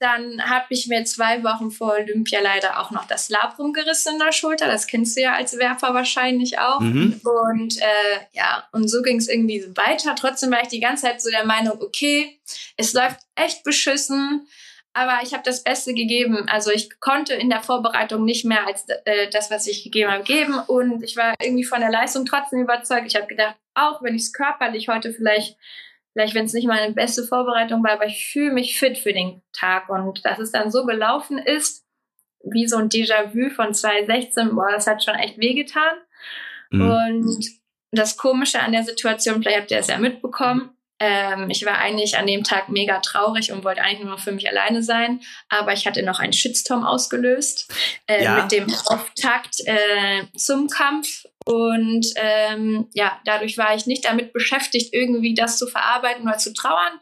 [SPEAKER 3] Dann habe ich mir zwei Wochen vor Olympia leider auch noch das Labrum gerissen in der Schulter. Das kennst du ja als Werfer wahrscheinlich auch. Mhm. Und äh, ja, und so ging es irgendwie weiter. Trotzdem war ich die ganze Zeit so der Meinung, okay, es läuft echt beschissen. Aber ich habe das Beste gegeben. Also ich konnte in der Vorbereitung nicht mehr als äh, das, was ich gegeben habe, geben. Und ich war irgendwie von der Leistung trotzdem überzeugt. Ich habe gedacht, auch wenn ich es körperlich heute vielleicht vielleicht wenn es nicht meine beste Vorbereitung war, aber ich fühle mich fit für den Tag und dass es dann so gelaufen ist, wie so ein Déjà-vu von 2016, boah, das hat schon echt wehgetan. Mhm. Und das Komische an der Situation, vielleicht habt ihr es ja mitbekommen, ähm, ich war eigentlich an dem Tag mega traurig und wollte eigentlich nur noch für mich alleine sein, aber ich hatte noch einen Shitstorm ausgelöst äh, ja. mit dem Auftakt äh, zum Kampf und ähm, ja, dadurch war ich nicht damit beschäftigt, irgendwie das zu verarbeiten oder zu trauern,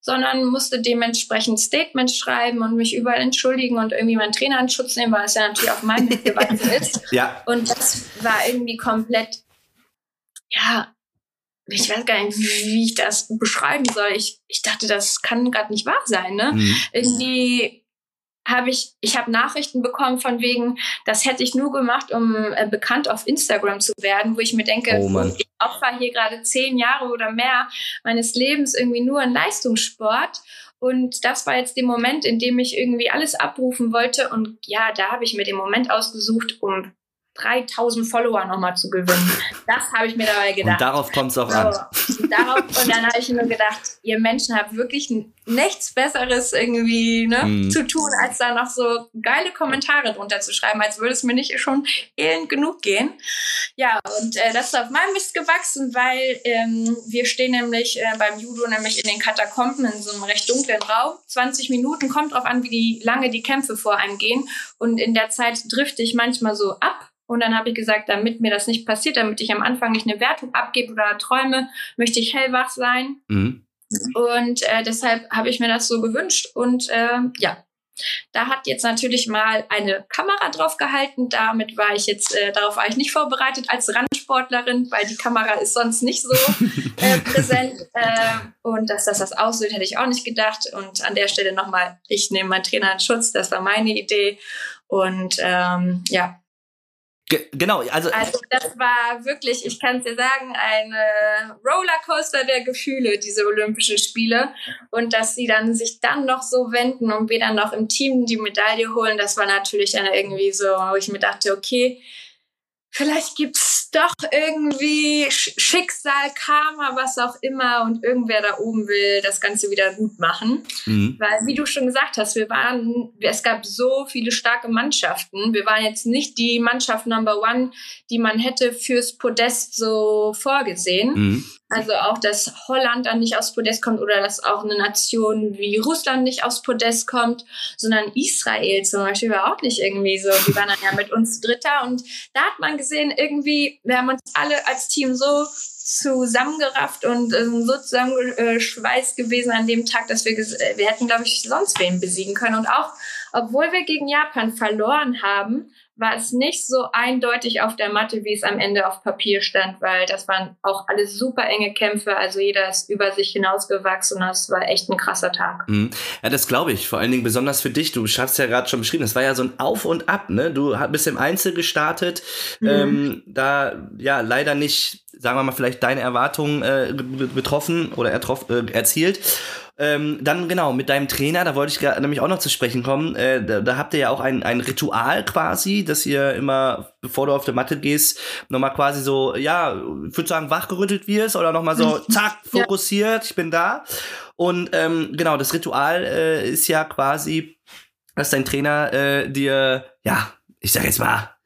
[SPEAKER 3] sondern musste dementsprechend Statements schreiben und mich überall entschuldigen und irgendwie meinen Trainer in Schutz nehmen, weil es ja natürlich auf meinem Weg gewachsen ist.
[SPEAKER 2] Ja.
[SPEAKER 3] Und das war irgendwie komplett, ja, ich weiß gar nicht, wie ich das beschreiben soll. Ich, ich dachte, das kann gerade nicht wahr sein. Ne? Mhm. Irgendwie habe ich, ich habe Nachrichten bekommen von wegen, das hätte ich nur gemacht, um äh, bekannt auf Instagram zu werden, wo ich mir denke, oh ich opfer hier gerade zehn Jahre oder mehr meines Lebens irgendwie nur in Leistungssport. Und das war jetzt der Moment, in dem ich irgendwie alles abrufen wollte. Und ja, da habe ich mir den Moment ausgesucht, um 3000 Follower nochmal zu gewinnen. Das habe ich mir dabei gedacht.
[SPEAKER 2] Und darauf kommt es auch so, an.
[SPEAKER 3] Und, darauf, und dann habe ich mir gedacht, ihr Menschen habt wirklich nichts Besseres irgendwie ne, mm. zu tun, als da noch so geile Kommentare drunter zu schreiben, als würde es mir nicht schon elend genug gehen. Ja, und äh, das ist auf meinem Mist gewachsen, weil ähm, wir stehen nämlich äh, beim Judo nämlich in den Katakomben in so einem recht dunklen Raum. 20 Minuten, kommt drauf an, wie die, lange die Kämpfe vor einem gehen. Und in der Zeit drifte ich manchmal so ab und dann habe ich gesagt, damit mir das nicht passiert, damit ich am Anfang nicht eine Wertung abgebe oder träume, möchte ich hellwach sein. Mhm. Und äh, deshalb habe ich mir das so gewünscht. Und äh, ja, Da hat jetzt natürlich mal eine Kamera drauf gehalten. Damit war ich jetzt, äh, darauf war ich nicht vorbereitet als Randsportlerin, weil die Kamera ist sonst nicht so äh, präsent. Äh, und dass das das aussieht, hätte ich auch nicht gedacht. Und an der Stelle nochmal, ich nehme meinen Trainer in Schutz. Das war meine Idee. Und ähm, ja,
[SPEAKER 2] Ge genau, also.
[SPEAKER 3] Also das war wirklich, ich kann es dir sagen, ein Rollercoaster der Gefühle, diese Olympischen Spiele. Und dass sie dann sich dann noch so wenden und wir dann noch im Team die Medaille holen, das war natürlich dann irgendwie so, wo ich mir dachte, okay, vielleicht gibt's doch irgendwie Schicksal, Karma, was auch immer und irgendwer da oben will das Ganze wieder gut machen. Mhm. Weil, wie du schon gesagt hast, wir waren, es gab so viele starke Mannschaften. Wir waren jetzt nicht die Mannschaft Number One, die man hätte fürs Podest so vorgesehen. Mhm. Also auch, dass Holland dann nicht aufs Podest kommt oder dass auch eine Nation wie Russland nicht aufs Podest kommt, sondern Israel zum Beispiel war auch nicht irgendwie so. Die waren dann ja mit uns Dritter und da hat man gesehen, irgendwie, wir haben uns alle als Team so zusammengerafft und äh, so zusammengeschweißt gewesen an dem Tag, dass wir, wir hätten, glaube ich, sonst wen besiegen können. Und auch, obwohl wir gegen Japan verloren haben, war es nicht so eindeutig auf der Matte, wie es am Ende auf Papier stand, weil das waren auch alles super enge Kämpfe. Also jeder ist über sich hinausgewachsen und das war echt ein krasser Tag.
[SPEAKER 2] Mhm. Ja, das glaube ich. Vor allen Dingen besonders für dich. Du hast ja gerade schon beschrieben, das war ja so ein Auf und Ab. Ne? Du bist im Einzel gestartet, mhm. ähm, da ja leider nicht, sagen wir mal, vielleicht deine Erwartungen äh, betroffen oder äh, erzielt. Ähm, dann genau, mit deinem Trainer, da wollte ich nämlich auch noch zu sprechen kommen. Äh, da, da, habt ihr ja auch ein, ein Ritual quasi, dass ihr immer, bevor du auf der Matte gehst, nochmal quasi so, ja, ich würde sagen, wachgerüttelt wirst oder nochmal so, zack, fokussiert, ich bin da. Und ähm, genau, das Ritual äh, ist ja quasi, dass dein Trainer äh, dir, ja, ich sag jetzt mal,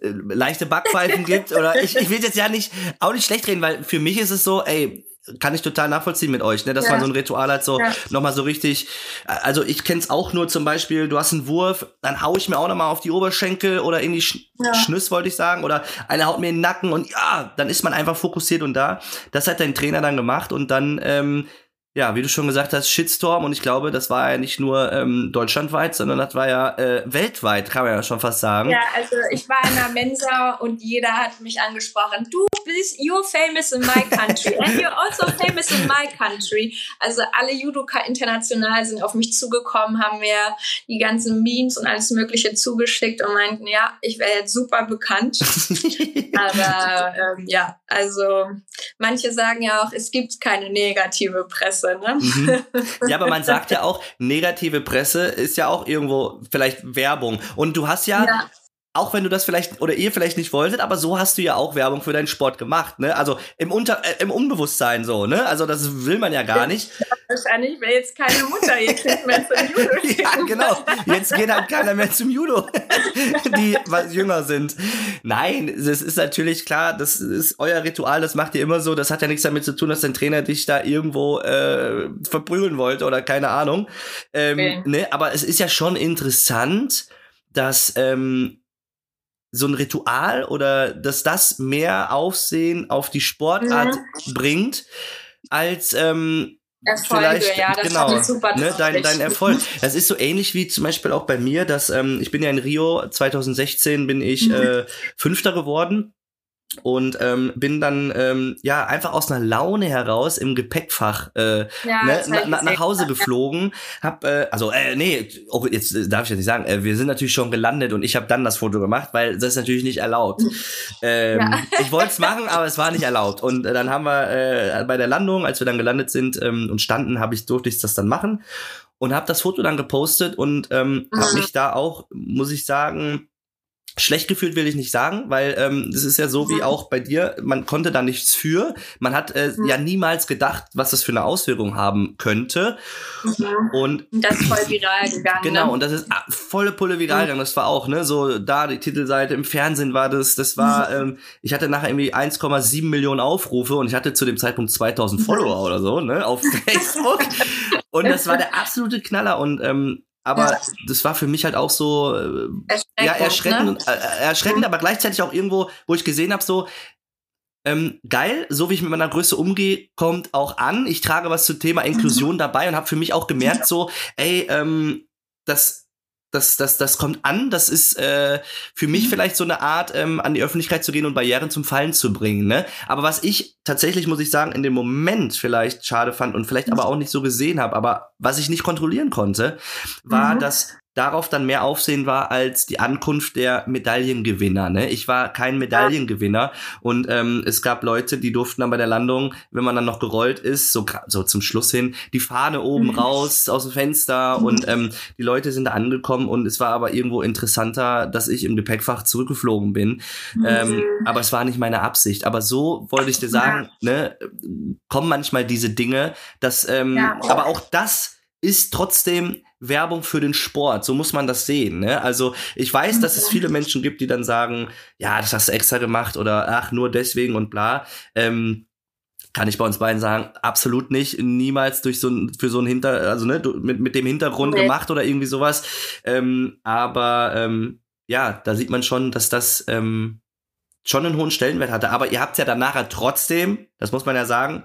[SPEAKER 2] äh, leichte Backpfeifen gibt oder ich, ich will jetzt ja nicht auch nicht schlecht reden, weil für mich ist es so, ey, kann ich total nachvollziehen mit euch, ne? dass ja. man so ein Ritual hat, so ja. nochmal so richtig. Also ich kenn's auch nur zum Beispiel, du hast einen Wurf, dann hau ich mir auch nochmal auf die Oberschenkel oder in die Sch ja. Schnüss, wollte ich sagen, oder einer haut mir in den Nacken und ja, dann ist man einfach fokussiert und da. Das hat dein Trainer dann gemacht und dann ähm, ja, wie du schon gesagt hast, Shitstorm und ich glaube, das war ja nicht nur ähm, deutschlandweit, sondern das war ja äh, weltweit, kann man ja schon fast sagen.
[SPEAKER 3] Ja, also ich war in der Mensa und jeder hat mich angesprochen. Du bist, you're famous in my country and you're also famous in my country. Also alle Judoka international sind auf mich zugekommen, haben mir die ganzen Memes und alles Mögliche zugeschickt und meinten, ja, ich wäre jetzt super bekannt. Aber ähm, ja, also manche sagen ja auch, es gibt keine negative Presse. Presse, ne?
[SPEAKER 2] Mhm. Ja, aber man sagt ja auch, negative Presse ist ja auch irgendwo vielleicht Werbung. Und du hast ja, ja auch wenn du das vielleicht oder ihr vielleicht nicht wolltet, aber so hast du ja auch Werbung für deinen Sport gemacht, ne? Also im Unter äh, im Unbewusstsein so, ne? Also das will man ja gar nicht. Ja,
[SPEAKER 3] wahrscheinlich will jetzt keine Mutter jetzt nicht mehr zum Judo.
[SPEAKER 2] ja, genau. Jetzt geht halt keiner mehr zum Judo, die was jünger sind. Nein, das ist natürlich klar, das ist euer Ritual, das macht ihr immer so. Das hat ja nichts damit zu tun, dass dein Trainer dich da irgendwo äh, verprügeln wollte oder keine Ahnung. Ähm, okay. ne? Aber es ist ja schon interessant, dass ähm, so ein Ritual oder dass das mehr Aufsehen auf die Sportart mhm. bringt, als ähm,
[SPEAKER 3] Erfolge, vielleicht, ja, das
[SPEAKER 2] genau, super ne, dein, dein Erfolg. Das ist so ähnlich wie zum Beispiel auch bei mir, dass ähm, ich bin ja in Rio 2016 bin ich mhm. äh, Fünfter geworden und ähm, bin dann ähm, ja einfach aus einer Laune heraus im Gepäckfach äh, ja, ne, na, nach Hause geflogen hab äh, also äh, nee auch jetzt äh, darf ich ja nicht sagen äh, wir sind natürlich schon gelandet und ich habe dann das Foto gemacht weil das ist natürlich nicht erlaubt ähm, ja. ich wollte es machen aber es war nicht erlaubt und äh, dann haben wir äh, bei der Landung als wir dann gelandet sind ähm, und standen habe ich durfte ich das dann machen und habe das Foto dann gepostet und ähm, mhm. habe mich da auch muss ich sagen Schlecht gefühlt will ich nicht sagen, weil ähm, das ist ja so wie auch bei dir, man konnte da nichts für. Man hat äh, mhm. ja niemals gedacht, was das für eine Auswirkung haben könnte.
[SPEAKER 3] Mhm. Und das ist voll viral gegangen.
[SPEAKER 2] Genau, ne? und das ist ah, volle Pulle viral mhm. gegangen. Das war auch, ne, so da die Titelseite im Fernsehen war das, das war, mhm. ähm, ich hatte nachher irgendwie 1,7 Millionen Aufrufe und ich hatte zu dem Zeitpunkt 2000 mhm. Follower oder so, ne, auf Facebook. und das war der absolute Knaller und ähm, aber ja. das war für mich halt auch so äh, ja erschreckend, ne? äh, erschreckend, aber gleichzeitig auch irgendwo, wo ich gesehen habe, so ähm, geil, so wie ich mit meiner Größe umgehe, kommt auch an. Ich trage was zum Thema Inklusion dabei und habe für mich auch gemerkt, so, ey, ähm, das das, das, das kommt an. Das ist äh, für mich mhm. vielleicht so eine Art, ähm, an die Öffentlichkeit zu gehen und Barrieren zum Fallen zu bringen. Ne? Aber was ich tatsächlich, muss ich sagen, in dem Moment vielleicht schade fand und vielleicht aber auch nicht so gesehen habe, aber was ich nicht kontrollieren konnte, war, mhm. dass darauf dann mehr Aufsehen war als die Ankunft der Medaillengewinner. Ne? Ich war kein Medaillengewinner und ähm, es gab Leute, die durften dann bei der Landung, wenn man dann noch gerollt ist, so, so zum Schluss hin, die Fahne oben mhm. raus aus dem Fenster mhm. und ähm, die Leute sind da angekommen und es war aber irgendwo interessanter, dass ich im Gepäckfach zurückgeflogen bin. Mhm. Ähm, aber es war nicht meine Absicht. Aber so wollte ich dir sagen, ja. ne, kommen manchmal diese Dinge, dass ähm, ja. aber auch das ist trotzdem Werbung für den Sport. So muss man das sehen. Ne? Also ich weiß, dass es viele Menschen gibt, die dann sagen, ja, das hast du extra gemacht oder ach, nur deswegen und bla. Ähm, kann ich bei uns beiden sagen, absolut nicht, niemals durch so ein, für so ein Hinter, also ne, mit, mit dem Hintergrund okay. gemacht oder irgendwie sowas. Ähm, aber ähm, ja, da sieht man schon, dass das ähm, schon einen hohen Stellenwert hatte. Aber ihr habt ja dann nachher trotzdem, das muss man ja sagen,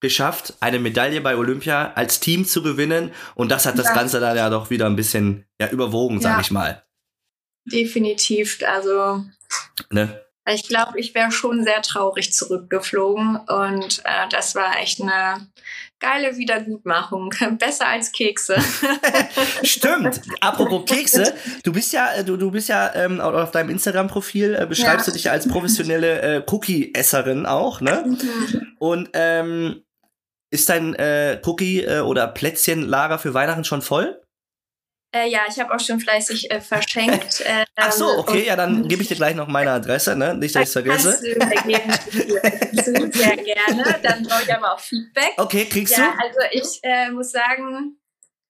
[SPEAKER 2] geschafft, eine Medaille bei Olympia als Team zu gewinnen. Und das hat das ja. Ganze dann ja doch wieder ein bisschen ja, überwogen, sag ja. ich mal.
[SPEAKER 3] Definitiv. Also ne? ich glaube, ich wäre schon sehr traurig zurückgeflogen. Und äh, das war echt eine geile Wiedergutmachung. Besser als Kekse.
[SPEAKER 2] Stimmt. Apropos Kekse, du bist ja, du, du bist ja ähm, auf deinem Instagram-Profil äh, beschreibst ja. du dich als professionelle äh, Cookie-Esserin auch, ne? Mhm. Und ähm, ist dein äh, Cookie- äh, oder Plätzchenlager für Weihnachten schon voll?
[SPEAKER 3] Äh, ja, ich habe auch schon fleißig äh, verschenkt.
[SPEAKER 2] Ähm, Ach so, okay, ja, dann gebe ich dir gleich noch meine Adresse, ne? Nicht, dass ich vergesse.
[SPEAKER 3] sehr, sehr gerne. Dann brauche ich aber auch Feedback.
[SPEAKER 2] Okay, kriegst
[SPEAKER 3] ja,
[SPEAKER 2] du?
[SPEAKER 3] Also ich äh, muss sagen,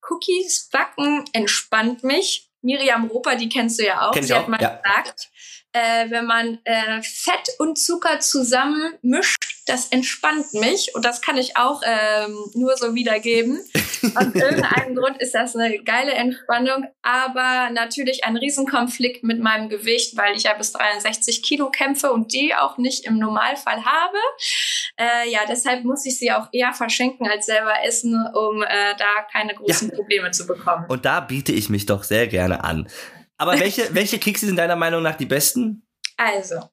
[SPEAKER 3] Cookies backen entspannt mich. Miriam Roper, die kennst du ja auch.
[SPEAKER 2] Kenn
[SPEAKER 3] Sie
[SPEAKER 2] auch.
[SPEAKER 3] hat mal
[SPEAKER 2] ja.
[SPEAKER 3] gesagt, äh, wenn man äh, Fett und Zucker zusammen mischt, das entspannt mich und das kann ich auch ähm, nur so wiedergeben. Aus irgendeinem Grund ist das eine geile Entspannung, aber natürlich ein Riesenkonflikt mit meinem Gewicht, weil ich ja bis 63 Kilo kämpfe und die auch nicht im Normalfall habe. Äh, ja, deshalb muss ich sie auch eher verschenken als selber essen, um äh, da keine großen ja. Probleme zu bekommen.
[SPEAKER 2] Und da biete ich mich doch sehr gerne an. Aber welche, welche Kekse sind deiner Meinung nach die besten?
[SPEAKER 3] Also,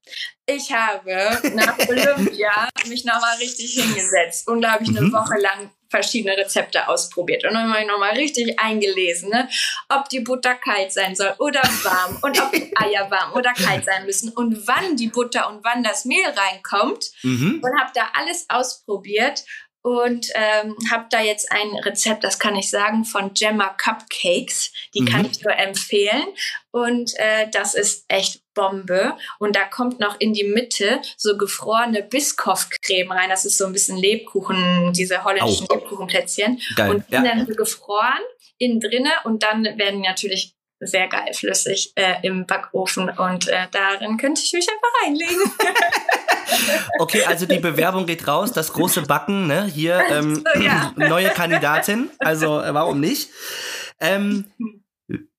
[SPEAKER 3] ich habe nach Olympia mich nochmal richtig hingesetzt und da habe ich eine mhm. Woche lang verschiedene Rezepte ausprobiert und dann habe ich nochmal richtig eingelesen, ne? ob die Butter kalt sein soll oder warm und ob die Eier warm oder kalt sein müssen und wann die Butter und wann das Mehl reinkommt mhm. und habe da alles ausprobiert und ähm, habe da jetzt ein Rezept, das kann ich sagen, von Gemma Cupcakes. Die mhm. kann ich nur empfehlen. Und äh, das ist echt Bombe. Und da kommt noch in die Mitte so gefrorene Biscoff-Creme rein. Das ist so ein bisschen Lebkuchen, diese holländischen oh. Lebkuchenplätzchen. Geil. Und ja. dann gefroren, innen drinne. Und dann werden natürlich sehr geil flüssig äh, im Backofen und äh, darin könnte ich mich einfach reinlegen.
[SPEAKER 2] okay, also die Bewerbung geht raus, das große Backen, ne? Hier ähm, so, ja. neue Kandidatin, also äh, warum nicht? Ähm,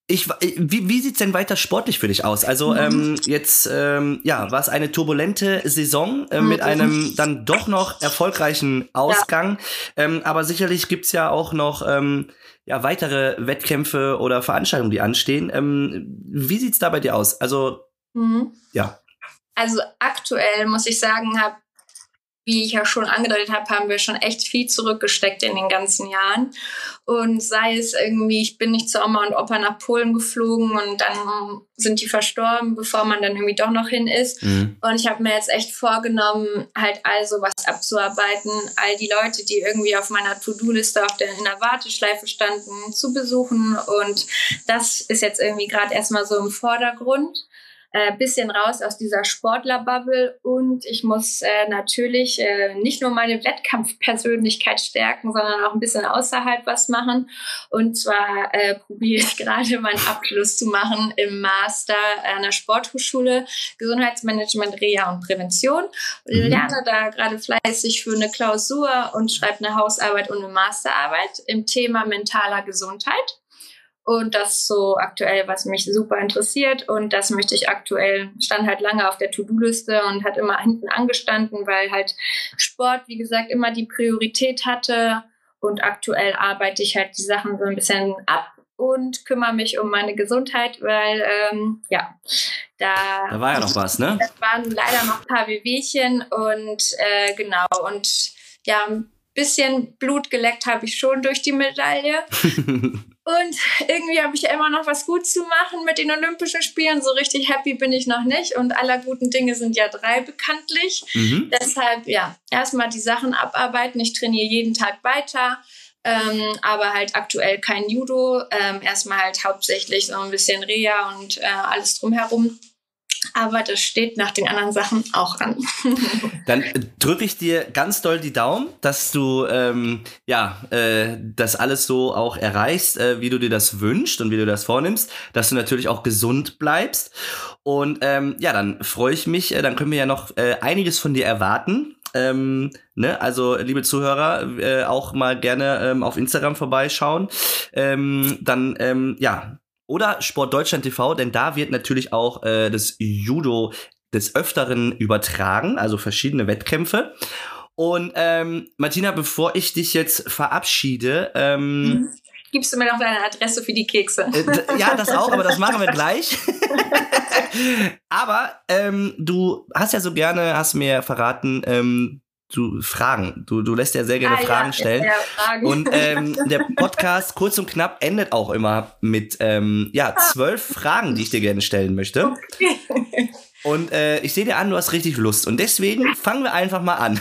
[SPEAKER 2] ich, äh, wie, wie sieht's denn weiter sportlich für dich aus? Also mhm. ähm, jetzt ähm, ja, war es eine turbulente Saison äh, mit mhm. einem dann doch noch erfolgreichen Ausgang. Ja. Ähm, aber sicherlich gibt's ja auch noch ähm, ja, weitere Wettkämpfe oder Veranstaltungen, die anstehen. Ähm, wie sieht's da bei dir aus? Also, mhm. ja.
[SPEAKER 3] Also aktuell muss ich sagen, habe wie ich ja schon angedeutet habe, haben wir schon echt viel zurückgesteckt in den ganzen Jahren. Und sei es irgendwie, ich bin nicht zu Oma und Opa nach Polen geflogen und dann sind die verstorben, bevor man dann irgendwie doch noch hin ist. Mhm. Und ich habe mir jetzt echt vorgenommen, halt all sowas abzuarbeiten, all die Leute, die irgendwie auf meiner To-Do-Liste auf der, in der Warteschleife standen, zu besuchen. Und das ist jetzt irgendwie gerade erstmal so im Vordergrund äh, bisschen raus aus dieser Sportlerbubble und ich muss äh, natürlich äh, nicht nur meine Wettkampfpersönlichkeit stärken, sondern auch ein bisschen außerhalb was machen. Und zwar äh, probiere ich gerade meinen Abschluss zu machen im Master einer Sporthochschule Gesundheitsmanagement, Reha und Prävention. Und mhm. lerne da gerade fleißig für eine Klausur und schreibe eine Hausarbeit und eine Masterarbeit im Thema mentaler Gesundheit. Und das ist so aktuell, was mich super interessiert. Und das möchte ich aktuell, stand halt lange auf der To-Do-Liste und hat immer hinten angestanden, weil halt Sport, wie gesagt, immer die Priorität hatte. Und aktuell arbeite ich halt die Sachen so ein bisschen ab und kümmere mich um meine Gesundheit, weil ähm, ja, da,
[SPEAKER 2] da war ja noch was, ne?
[SPEAKER 3] Das waren leider noch ein paar Wehwehchen und äh, genau und ja, ein bisschen Blut geleckt habe ich schon durch die Medaille. und irgendwie habe ich ja immer noch was gut zu machen mit den Olympischen Spielen. So richtig happy bin ich noch nicht. Und aller guten Dinge sind ja drei bekanntlich. Mhm. Deshalb, ja, erstmal die Sachen abarbeiten. Ich trainiere jeden Tag weiter. Ähm, aber halt aktuell kein Judo. Ähm, erstmal halt hauptsächlich so ein bisschen Reha und äh, alles drumherum. Aber das steht nach den anderen Sachen auch an.
[SPEAKER 2] Dann drücke ich dir ganz doll die Daumen, dass du ähm, ja äh, das alles so auch erreichst, äh, wie du dir das wünschst und wie du das vornimmst, dass du natürlich auch gesund bleibst. Und ähm, ja, dann freue ich mich. Äh, dann können wir ja noch äh, einiges von dir erwarten. Ähm, ne? Also, liebe Zuhörer, äh, auch mal gerne ähm, auf Instagram vorbeischauen. Ähm, dann, ähm, ja, oder Sport Deutschland TV, denn da wird natürlich auch äh, das Judo des Öfteren übertragen, also verschiedene Wettkämpfe. Und ähm, Martina, bevor ich dich jetzt verabschiede, ähm, mhm.
[SPEAKER 3] gibst du mir noch deine Adresse für die Kekse?
[SPEAKER 2] Äh, ja, das auch, aber das machen wir gleich. aber ähm, du hast ja so gerne, hast mir verraten, ähm, du Fragen. Du, du lässt ja sehr gerne ah, Fragen ja, stellen. Ja, Fragen. Und ähm, der Podcast kurz und knapp endet auch immer mit ähm, ja zwölf Fragen, die ich dir gerne stellen möchte. Okay. Und äh, ich sehe dir an, du hast richtig Lust. Und deswegen fangen wir einfach mal an.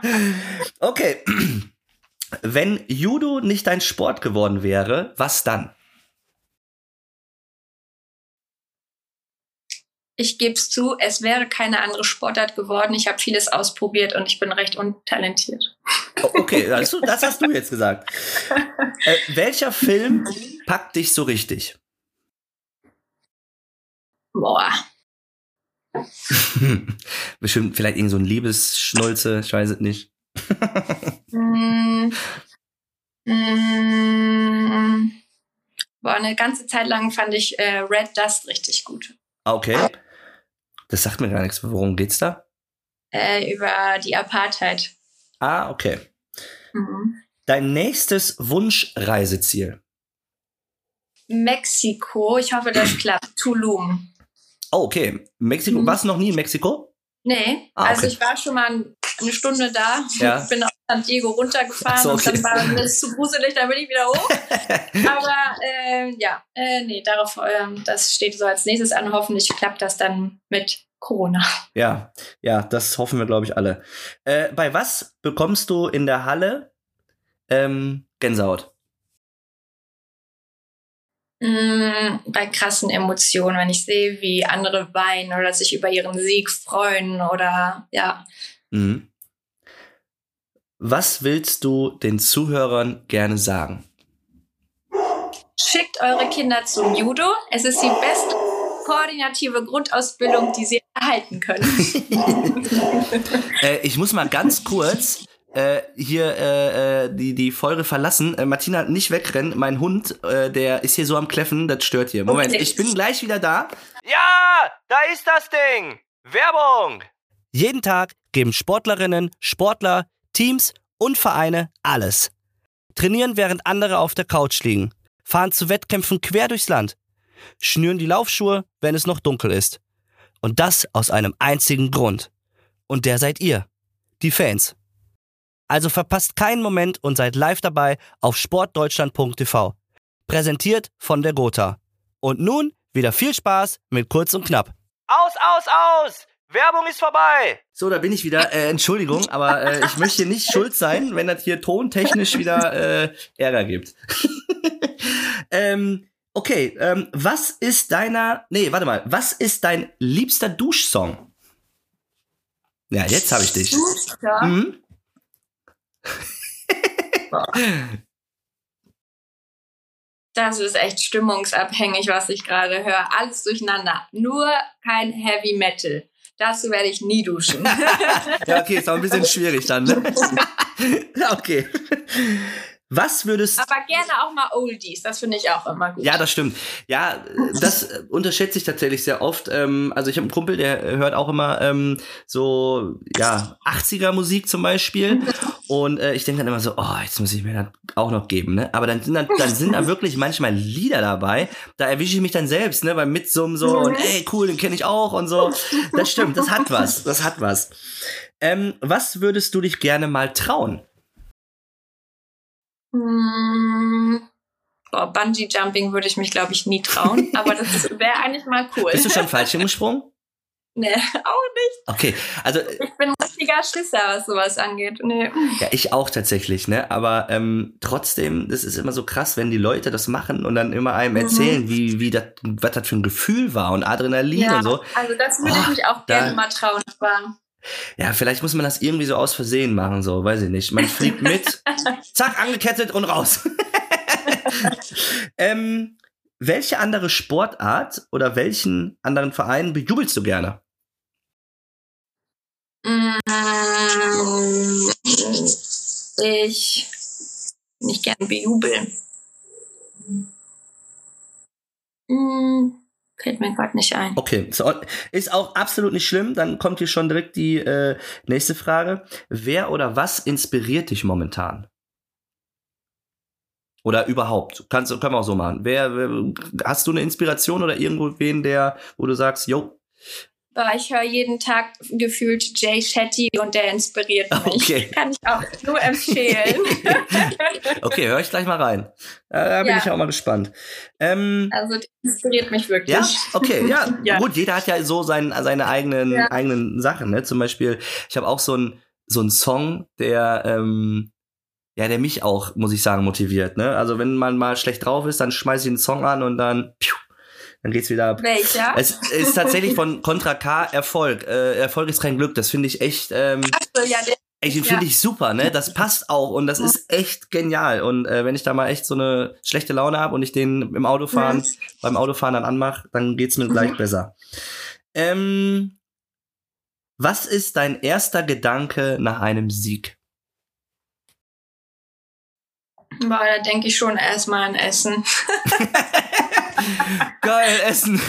[SPEAKER 2] okay. Wenn Judo nicht dein Sport geworden wäre, was dann?
[SPEAKER 3] Ich gebe es zu, es wäre keine andere Sportart geworden. Ich habe vieles ausprobiert und ich bin recht untalentiert.
[SPEAKER 2] Oh, okay, das, das hast du jetzt gesagt. Äh, welcher Film packt dich so richtig?
[SPEAKER 3] Boah.
[SPEAKER 2] Bestimmt vielleicht irgend so ein Liebesschnulze, ich weiß es nicht. mm,
[SPEAKER 3] mm, boah, eine ganze Zeit lang fand ich äh, Red Dust richtig gut.
[SPEAKER 2] Ah, okay. Das sagt mir gar nichts. Worum geht's da?
[SPEAKER 3] Äh, über die Apartheid.
[SPEAKER 2] Ah, okay. Mhm. Dein nächstes Wunschreiseziel?
[SPEAKER 3] Mexiko. Ich hoffe, das klappt. Tulum.
[SPEAKER 2] Oh, okay. Mexiko. Mhm. Warst du noch nie in Mexiko?
[SPEAKER 3] Nee. Ah, also ich war schon mal eine Stunde da. Ja. Bin aus San Diego runtergefahren so, okay. und dann war mir zu gruselig, dann bin ich wieder hoch. Aber äh, ja, äh, nee, darauf, äh, das steht so als nächstes an. Hoffentlich klappt das dann mit Corona.
[SPEAKER 2] Ja, ja, das hoffen wir, glaube ich, alle. Äh, bei was bekommst du in der Halle ähm, Gänsehaut?
[SPEAKER 3] Mm, bei krassen Emotionen, wenn ich sehe, wie andere weinen oder sich über ihren Sieg freuen oder ja. Mhm.
[SPEAKER 2] Was willst du den Zuhörern gerne sagen?
[SPEAKER 3] Schickt eure Kinder zum Judo. Es ist die beste koordinative Grundausbildung, die sie erhalten können.
[SPEAKER 2] äh, ich muss mal ganz kurz äh, hier äh, äh, die, die Folge verlassen. Äh, Martina, nicht wegrennen. Mein Hund, äh, der ist hier so am Kläffen, das stört hier. Moment, okay. ich bin gleich wieder da. Ja, da ist das Ding. Werbung. Jeden Tag geben Sportlerinnen, Sportler Teams und Vereine alles. Trainieren, während andere auf der Couch liegen. Fahren zu Wettkämpfen quer durchs Land. Schnüren die Laufschuhe, wenn es noch dunkel ist. Und das aus einem einzigen Grund. Und der seid ihr. Die Fans. Also verpasst keinen Moment und seid live dabei auf sportdeutschland.tv. Präsentiert von der Gotha. Und nun wieder viel Spaß mit Kurz und Knapp. Aus, aus, aus! Werbung ist vorbei. So, da bin ich wieder. Äh, Entschuldigung, aber äh, ich möchte nicht schuld sein, wenn das hier tontechnisch wieder äh, Ärger gibt. ähm, okay, ähm, was ist deiner. Nee, warte mal. Was ist dein liebster Duschsong? Ja, jetzt habe ich dich. Mhm.
[SPEAKER 3] Das ist echt stimmungsabhängig, was ich gerade höre. Alles durcheinander. Nur kein Heavy Metal. Dazu werde ich nie duschen.
[SPEAKER 2] ja, okay, ist auch ein bisschen schwierig dann. Ne? okay. Was würdest
[SPEAKER 3] Aber gerne auch mal Oldies, das finde ich auch immer gut.
[SPEAKER 2] Ja, das stimmt. Ja, das unterschätze ich tatsächlich sehr oft. Ähm, also ich habe einen Kumpel, der hört auch immer ähm, so, ja, 80er Musik zum Beispiel. Und äh, ich denke dann immer so, oh, jetzt muss ich mir das auch noch geben, ne? Aber dann sind dann, dann sind da wirklich manchmal Lieder dabei. Da erwische ich mich dann selbst, ne, beim Mitsummen so und ey, cool, den kenne ich auch und so. Das stimmt, das hat was. Das hat was. Ähm, was würdest du dich gerne mal trauen?
[SPEAKER 3] Hm, boah, Bungee Jumping würde ich mich, glaube ich, nie trauen, aber das wäre eigentlich mal cool.
[SPEAKER 2] Bist du schon Fallschirm gesprungen?
[SPEAKER 3] Nee, auch nicht.
[SPEAKER 2] Okay, also
[SPEAKER 3] Ich bin ein richtiger Schisser, was sowas angeht. Nee.
[SPEAKER 2] ja, ich auch tatsächlich, ne? Aber ähm, trotzdem, das ist immer so krass, wenn die Leute das machen und dann immer einem
[SPEAKER 3] Mhm.
[SPEAKER 2] erzählen, wie wie das was das für ein Gefühl war und Adrenalin
[SPEAKER 3] Ja,
[SPEAKER 2] und so.
[SPEAKER 3] also das würde
[SPEAKER 2] Oh,
[SPEAKER 3] ich mich auch
[SPEAKER 2] da-
[SPEAKER 3] gerne mal trauen. Aber
[SPEAKER 2] Ja, vielleicht muss man das irgendwie so aus Versehen machen, so, weiß ich nicht. Man fliegt mit, zack, angekettet und raus. ähm, welche andere Sportart oder welchen anderen Verein bejubelst du gerne?
[SPEAKER 3] mm, ich nicht gern bejubeln. Fällt mir gerade nicht ein.
[SPEAKER 2] Okay, so, ist auch absolut nicht schlimm. Dann kommt hier schon direkt die äh, nächste Frage. Wer oder was inspiriert dich momentan? Oder überhaupt? Kannst, können wir auch so machen. Wer, wer hast du eine Inspiration oder irgendwo wen, der, wo du sagst,
[SPEAKER 3] Aber ich höre jeden Tag gefühlt Jay Shetty und der inspiriert mich.
[SPEAKER 2] Okay.
[SPEAKER 3] Kann ich auch nur empfehlen.
[SPEAKER 2] okay, höre ich gleich mal rein. Äh, da bin
[SPEAKER 3] Ja.
[SPEAKER 2] ich auch mal gespannt. Ähm,
[SPEAKER 3] also der inspiriert mich wirklich.
[SPEAKER 2] Ja, okay, ja.
[SPEAKER 3] Ja.
[SPEAKER 2] Gut, jeder hat ja so sein, seine eigenen,
[SPEAKER 3] Ja.
[SPEAKER 2] eigenen Sachen, ne? Zum Beispiel, ich habe auch so einen so einen Song, der, ähm, ja, der mich auch, muss ich sagen, motiviert, ne? Also wenn man mal schlecht drauf ist, dann schmeiße ich einen Song an und dann, piu, dann geht's wieder ab.
[SPEAKER 3] Welcher?
[SPEAKER 2] Es ist tatsächlich von Contra K Erfolg. Äh, Erfolg ist kein Glück. Das finde ich echt, ähm,
[SPEAKER 3] Achso, ja, der,
[SPEAKER 2] Ey, den
[SPEAKER 3] Ja.
[SPEAKER 2] finde ich super, ne? Das passt auch und das
[SPEAKER 3] Ja.
[SPEAKER 2] ist echt genial. Und äh, wenn ich da mal echt so eine schlechte Laune habe und ich den im Autofahren,
[SPEAKER 3] Mhm.
[SPEAKER 2] beim Autofahren dann anmache, dann geht's mir gleich
[SPEAKER 3] Mhm.
[SPEAKER 2] besser. Ähm, was ist dein erster Gedanke nach einem Sieg?
[SPEAKER 3] boah, da denke ich schon erstmal an Essen.
[SPEAKER 2] Geil, Essen.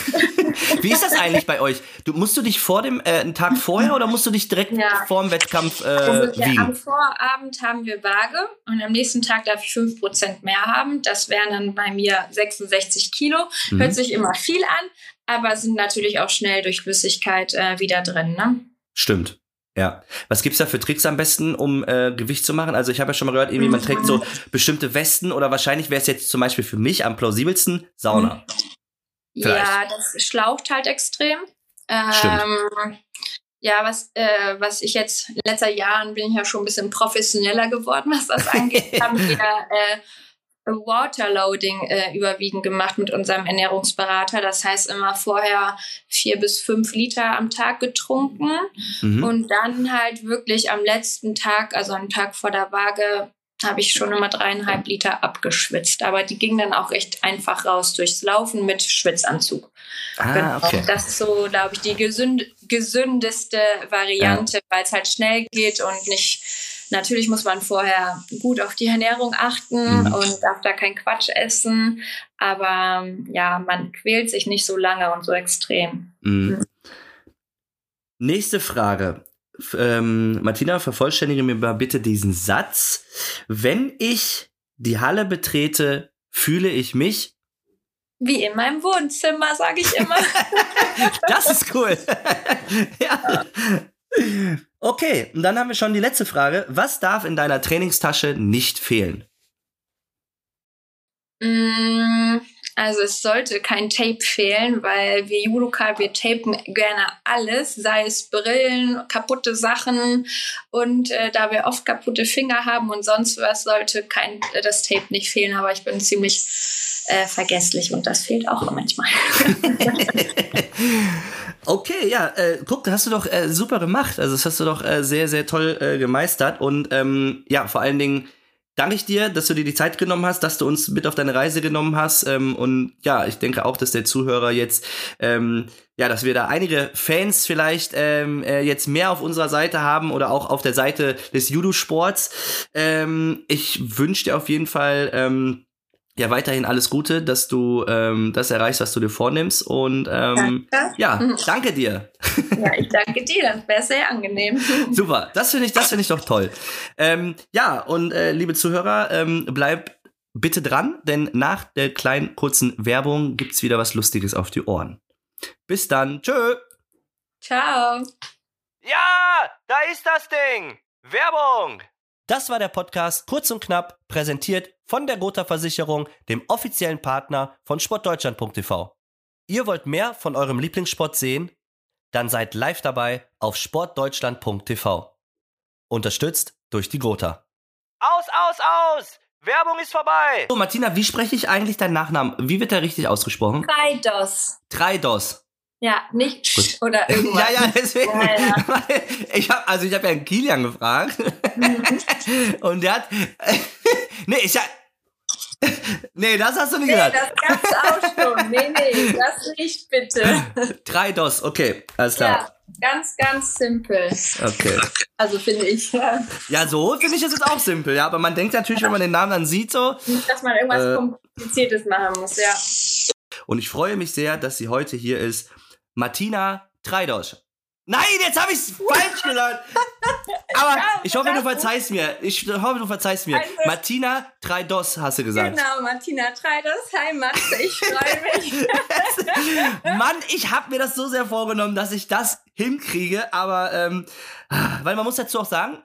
[SPEAKER 2] Wie ist das eigentlich bei euch? Du, musst du dich vor dem, äh, einen Tag vorher oder musst du dich direkt
[SPEAKER 3] Ja.
[SPEAKER 2] vor dem Wettkampf äh,
[SPEAKER 3] Also ja, am? Vorabend haben wir Waage und am nächsten Tag darf ich 5% mehr haben. Das wären dann bei mir 66 Kilo.
[SPEAKER 2] Mhm.
[SPEAKER 3] Hört sich immer viel an, aber sind natürlich auch schnell durch Flüssigkeit äh, wieder drin. Ne?
[SPEAKER 2] Stimmt. Ja. Was gibt's da für Tricks am besten, um äh, Gewicht zu machen? Also ich habe ja schon mal gehört, irgendwie man trägt so bestimmte Westen oder wahrscheinlich wäre es jetzt zum Beispiel für mich am plausibelsten Sauna. Vielleicht.
[SPEAKER 3] Ja, das schlaucht halt extrem.
[SPEAKER 2] Stimmt.
[SPEAKER 3] Ähm, ja, was, äh, was ich jetzt in letzter Jahren bin ich ja schon ein bisschen professioneller geworden, was das angeht. haben wir äh, Waterloading äh, überwiegend gemacht mit unserem Ernährungsberater. Das heißt immer vorher vier bis fünf Liter am Tag getrunken
[SPEAKER 2] Mhm.
[SPEAKER 3] und dann halt wirklich am letzten Tag, also am Tag vor der Waage, habe ich schon immer dreieinhalb Liter abgeschwitzt. Aber die ging dann auch recht einfach raus durchs Laufen mit Schwitzanzug.
[SPEAKER 2] ah,
[SPEAKER 3] Genau.
[SPEAKER 2] okay.
[SPEAKER 3] Das ist so, glaube ich, die gesünd gesündeste Variante, weil es halt schnell geht und nicht. Natürlich muss man vorher gut auf die Ernährung achten
[SPEAKER 2] Mhm.
[SPEAKER 3] und darf da kein Quatsch essen. Aber ja, man quält sich nicht so lange und so extrem.
[SPEAKER 2] Mhm. Nächste Frage. Ähm, Martina, vervollständige mir mal bitte diesen Satz. Wenn ich die Halle betrete, fühle ich mich.
[SPEAKER 3] Wie in meinem Wohnzimmer, sage ich immer.
[SPEAKER 2] Das ist cool. ja. Okay, und dann haben wir schon die letzte Frage. Was darf in deiner Trainingstasche nicht fehlen?
[SPEAKER 3] Mm, Also es sollte kein Tape fehlen, weil wir Judoka, wir tapen gerne alles, sei es Brillen, kaputte Sachen und äh, da wir oft kaputte Finger haben und sonst was, sollte kein äh, das Tape nicht fehlen. Aber ich bin ziemlich äh, vergesslich und das fehlt auch manchmal.
[SPEAKER 2] Okay, ja, äh, guck, das hast du doch äh, super gemacht. Also das hast du doch äh, sehr, sehr toll äh, gemeistert. Und ähm, ja, vor allen Dingen danke ich dir, dass du dir die Zeit genommen hast, dass du uns mit auf deine Reise genommen hast. Ähm, und ja, ich denke auch, dass der Zuhörer jetzt, ähm, ja, dass wir da einige Fans vielleicht ähm, äh, jetzt mehr auf unserer Seite haben oder auch auf der Seite des Judo-Sports. Ähm, ich wünsche dir auf jeden Fall ähm, ja weiterhin alles Gute, dass du ähm, das erreichst, was du dir vornimmst. Und ähm, danke. ja, mhm. danke dir.
[SPEAKER 3] Ja, ich danke dir. Das wäre sehr angenehm.
[SPEAKER 2] Super, das finde ich, das finde ich doch toll. Ähm, ja, und äh, liebe Zuhörer, ähm, bleib bitte dran, denn nach der kleinen kurzen Werbung gibt's wieder was Lustiges auf die Ohren. Bis dann, tschö.
[SPEAKER 3] Ciao.
[SPEAKER 2] Ja, da ist das Ding. Werbung. Das war der Podcast kurz und knapp präsentiert von der Gotha Versicherung, dem offiziellen Partner von sportdeutschland.tv. Ihr wollt mehr von eurem Lieblingssport sehen? Dann seid live dabei auf sportdeutschland.tv. Unterstützt durch die Gotha. Aus, aus, aus! Werbung ist vorbei! So, Martina, wie spreche ich eigentlich deinen Nachnamen? Wie wird der richtig ausgesprochen?
[SPEAKER 3] Dreidos.
[SPEAKER 2] Dreidos.
[SPEAKER 3] Ja, nicht Gut. oder irgendwas.
[SPEAKER 2] ja, ja, deswegen. Ja, ja. Ich habe also ich habe ja einen Kilian gefragt mhm. und der hat nee, ich hab, Nee, das hast du nicht
[SPEAKER 3] nee,
[SPEAKER 2] gesagt.
[SPEAKER 3] das gab's auch schon. Nee, nee, das nicht bitte.
[SPEAKER 2] Drei DOS, okay, alles klar.
[SPEAKER 3] Ja, ganz, ganz simpel.
[SPEAKER 2] Okay.
[SPEAKER 3] Also finde ich. Ja,
[SPEAKER 2] ja so finde ich es jetzt auch simpel, ja, aber man denkt natürlich, wenn man den Namen dann sieht, so.
[SPEAKER 3] Nicht, dass man irgendwas äh, Kompliziertes machen muss, ja.
[SPEAKER 2] Und ich freue mich sehr, dass sie heute hier ist. Martina Treidosch. Nein, jetzt habe ich es falsch gesagt. Aber ich hoffe, du verzeihst mir. Ich hoffe, du verzeihst mir. Martina Treidos hast du gesagt.
[SPEAKER 3] Genau, Martina Treidos. Hi Matze, ich freue mich.
[SPEAKER 2] Mann, ich habe mir das so sehr vorgenommen, dass ich das hinkriege. Aber, ähm, weil man muss dazu auch sagen,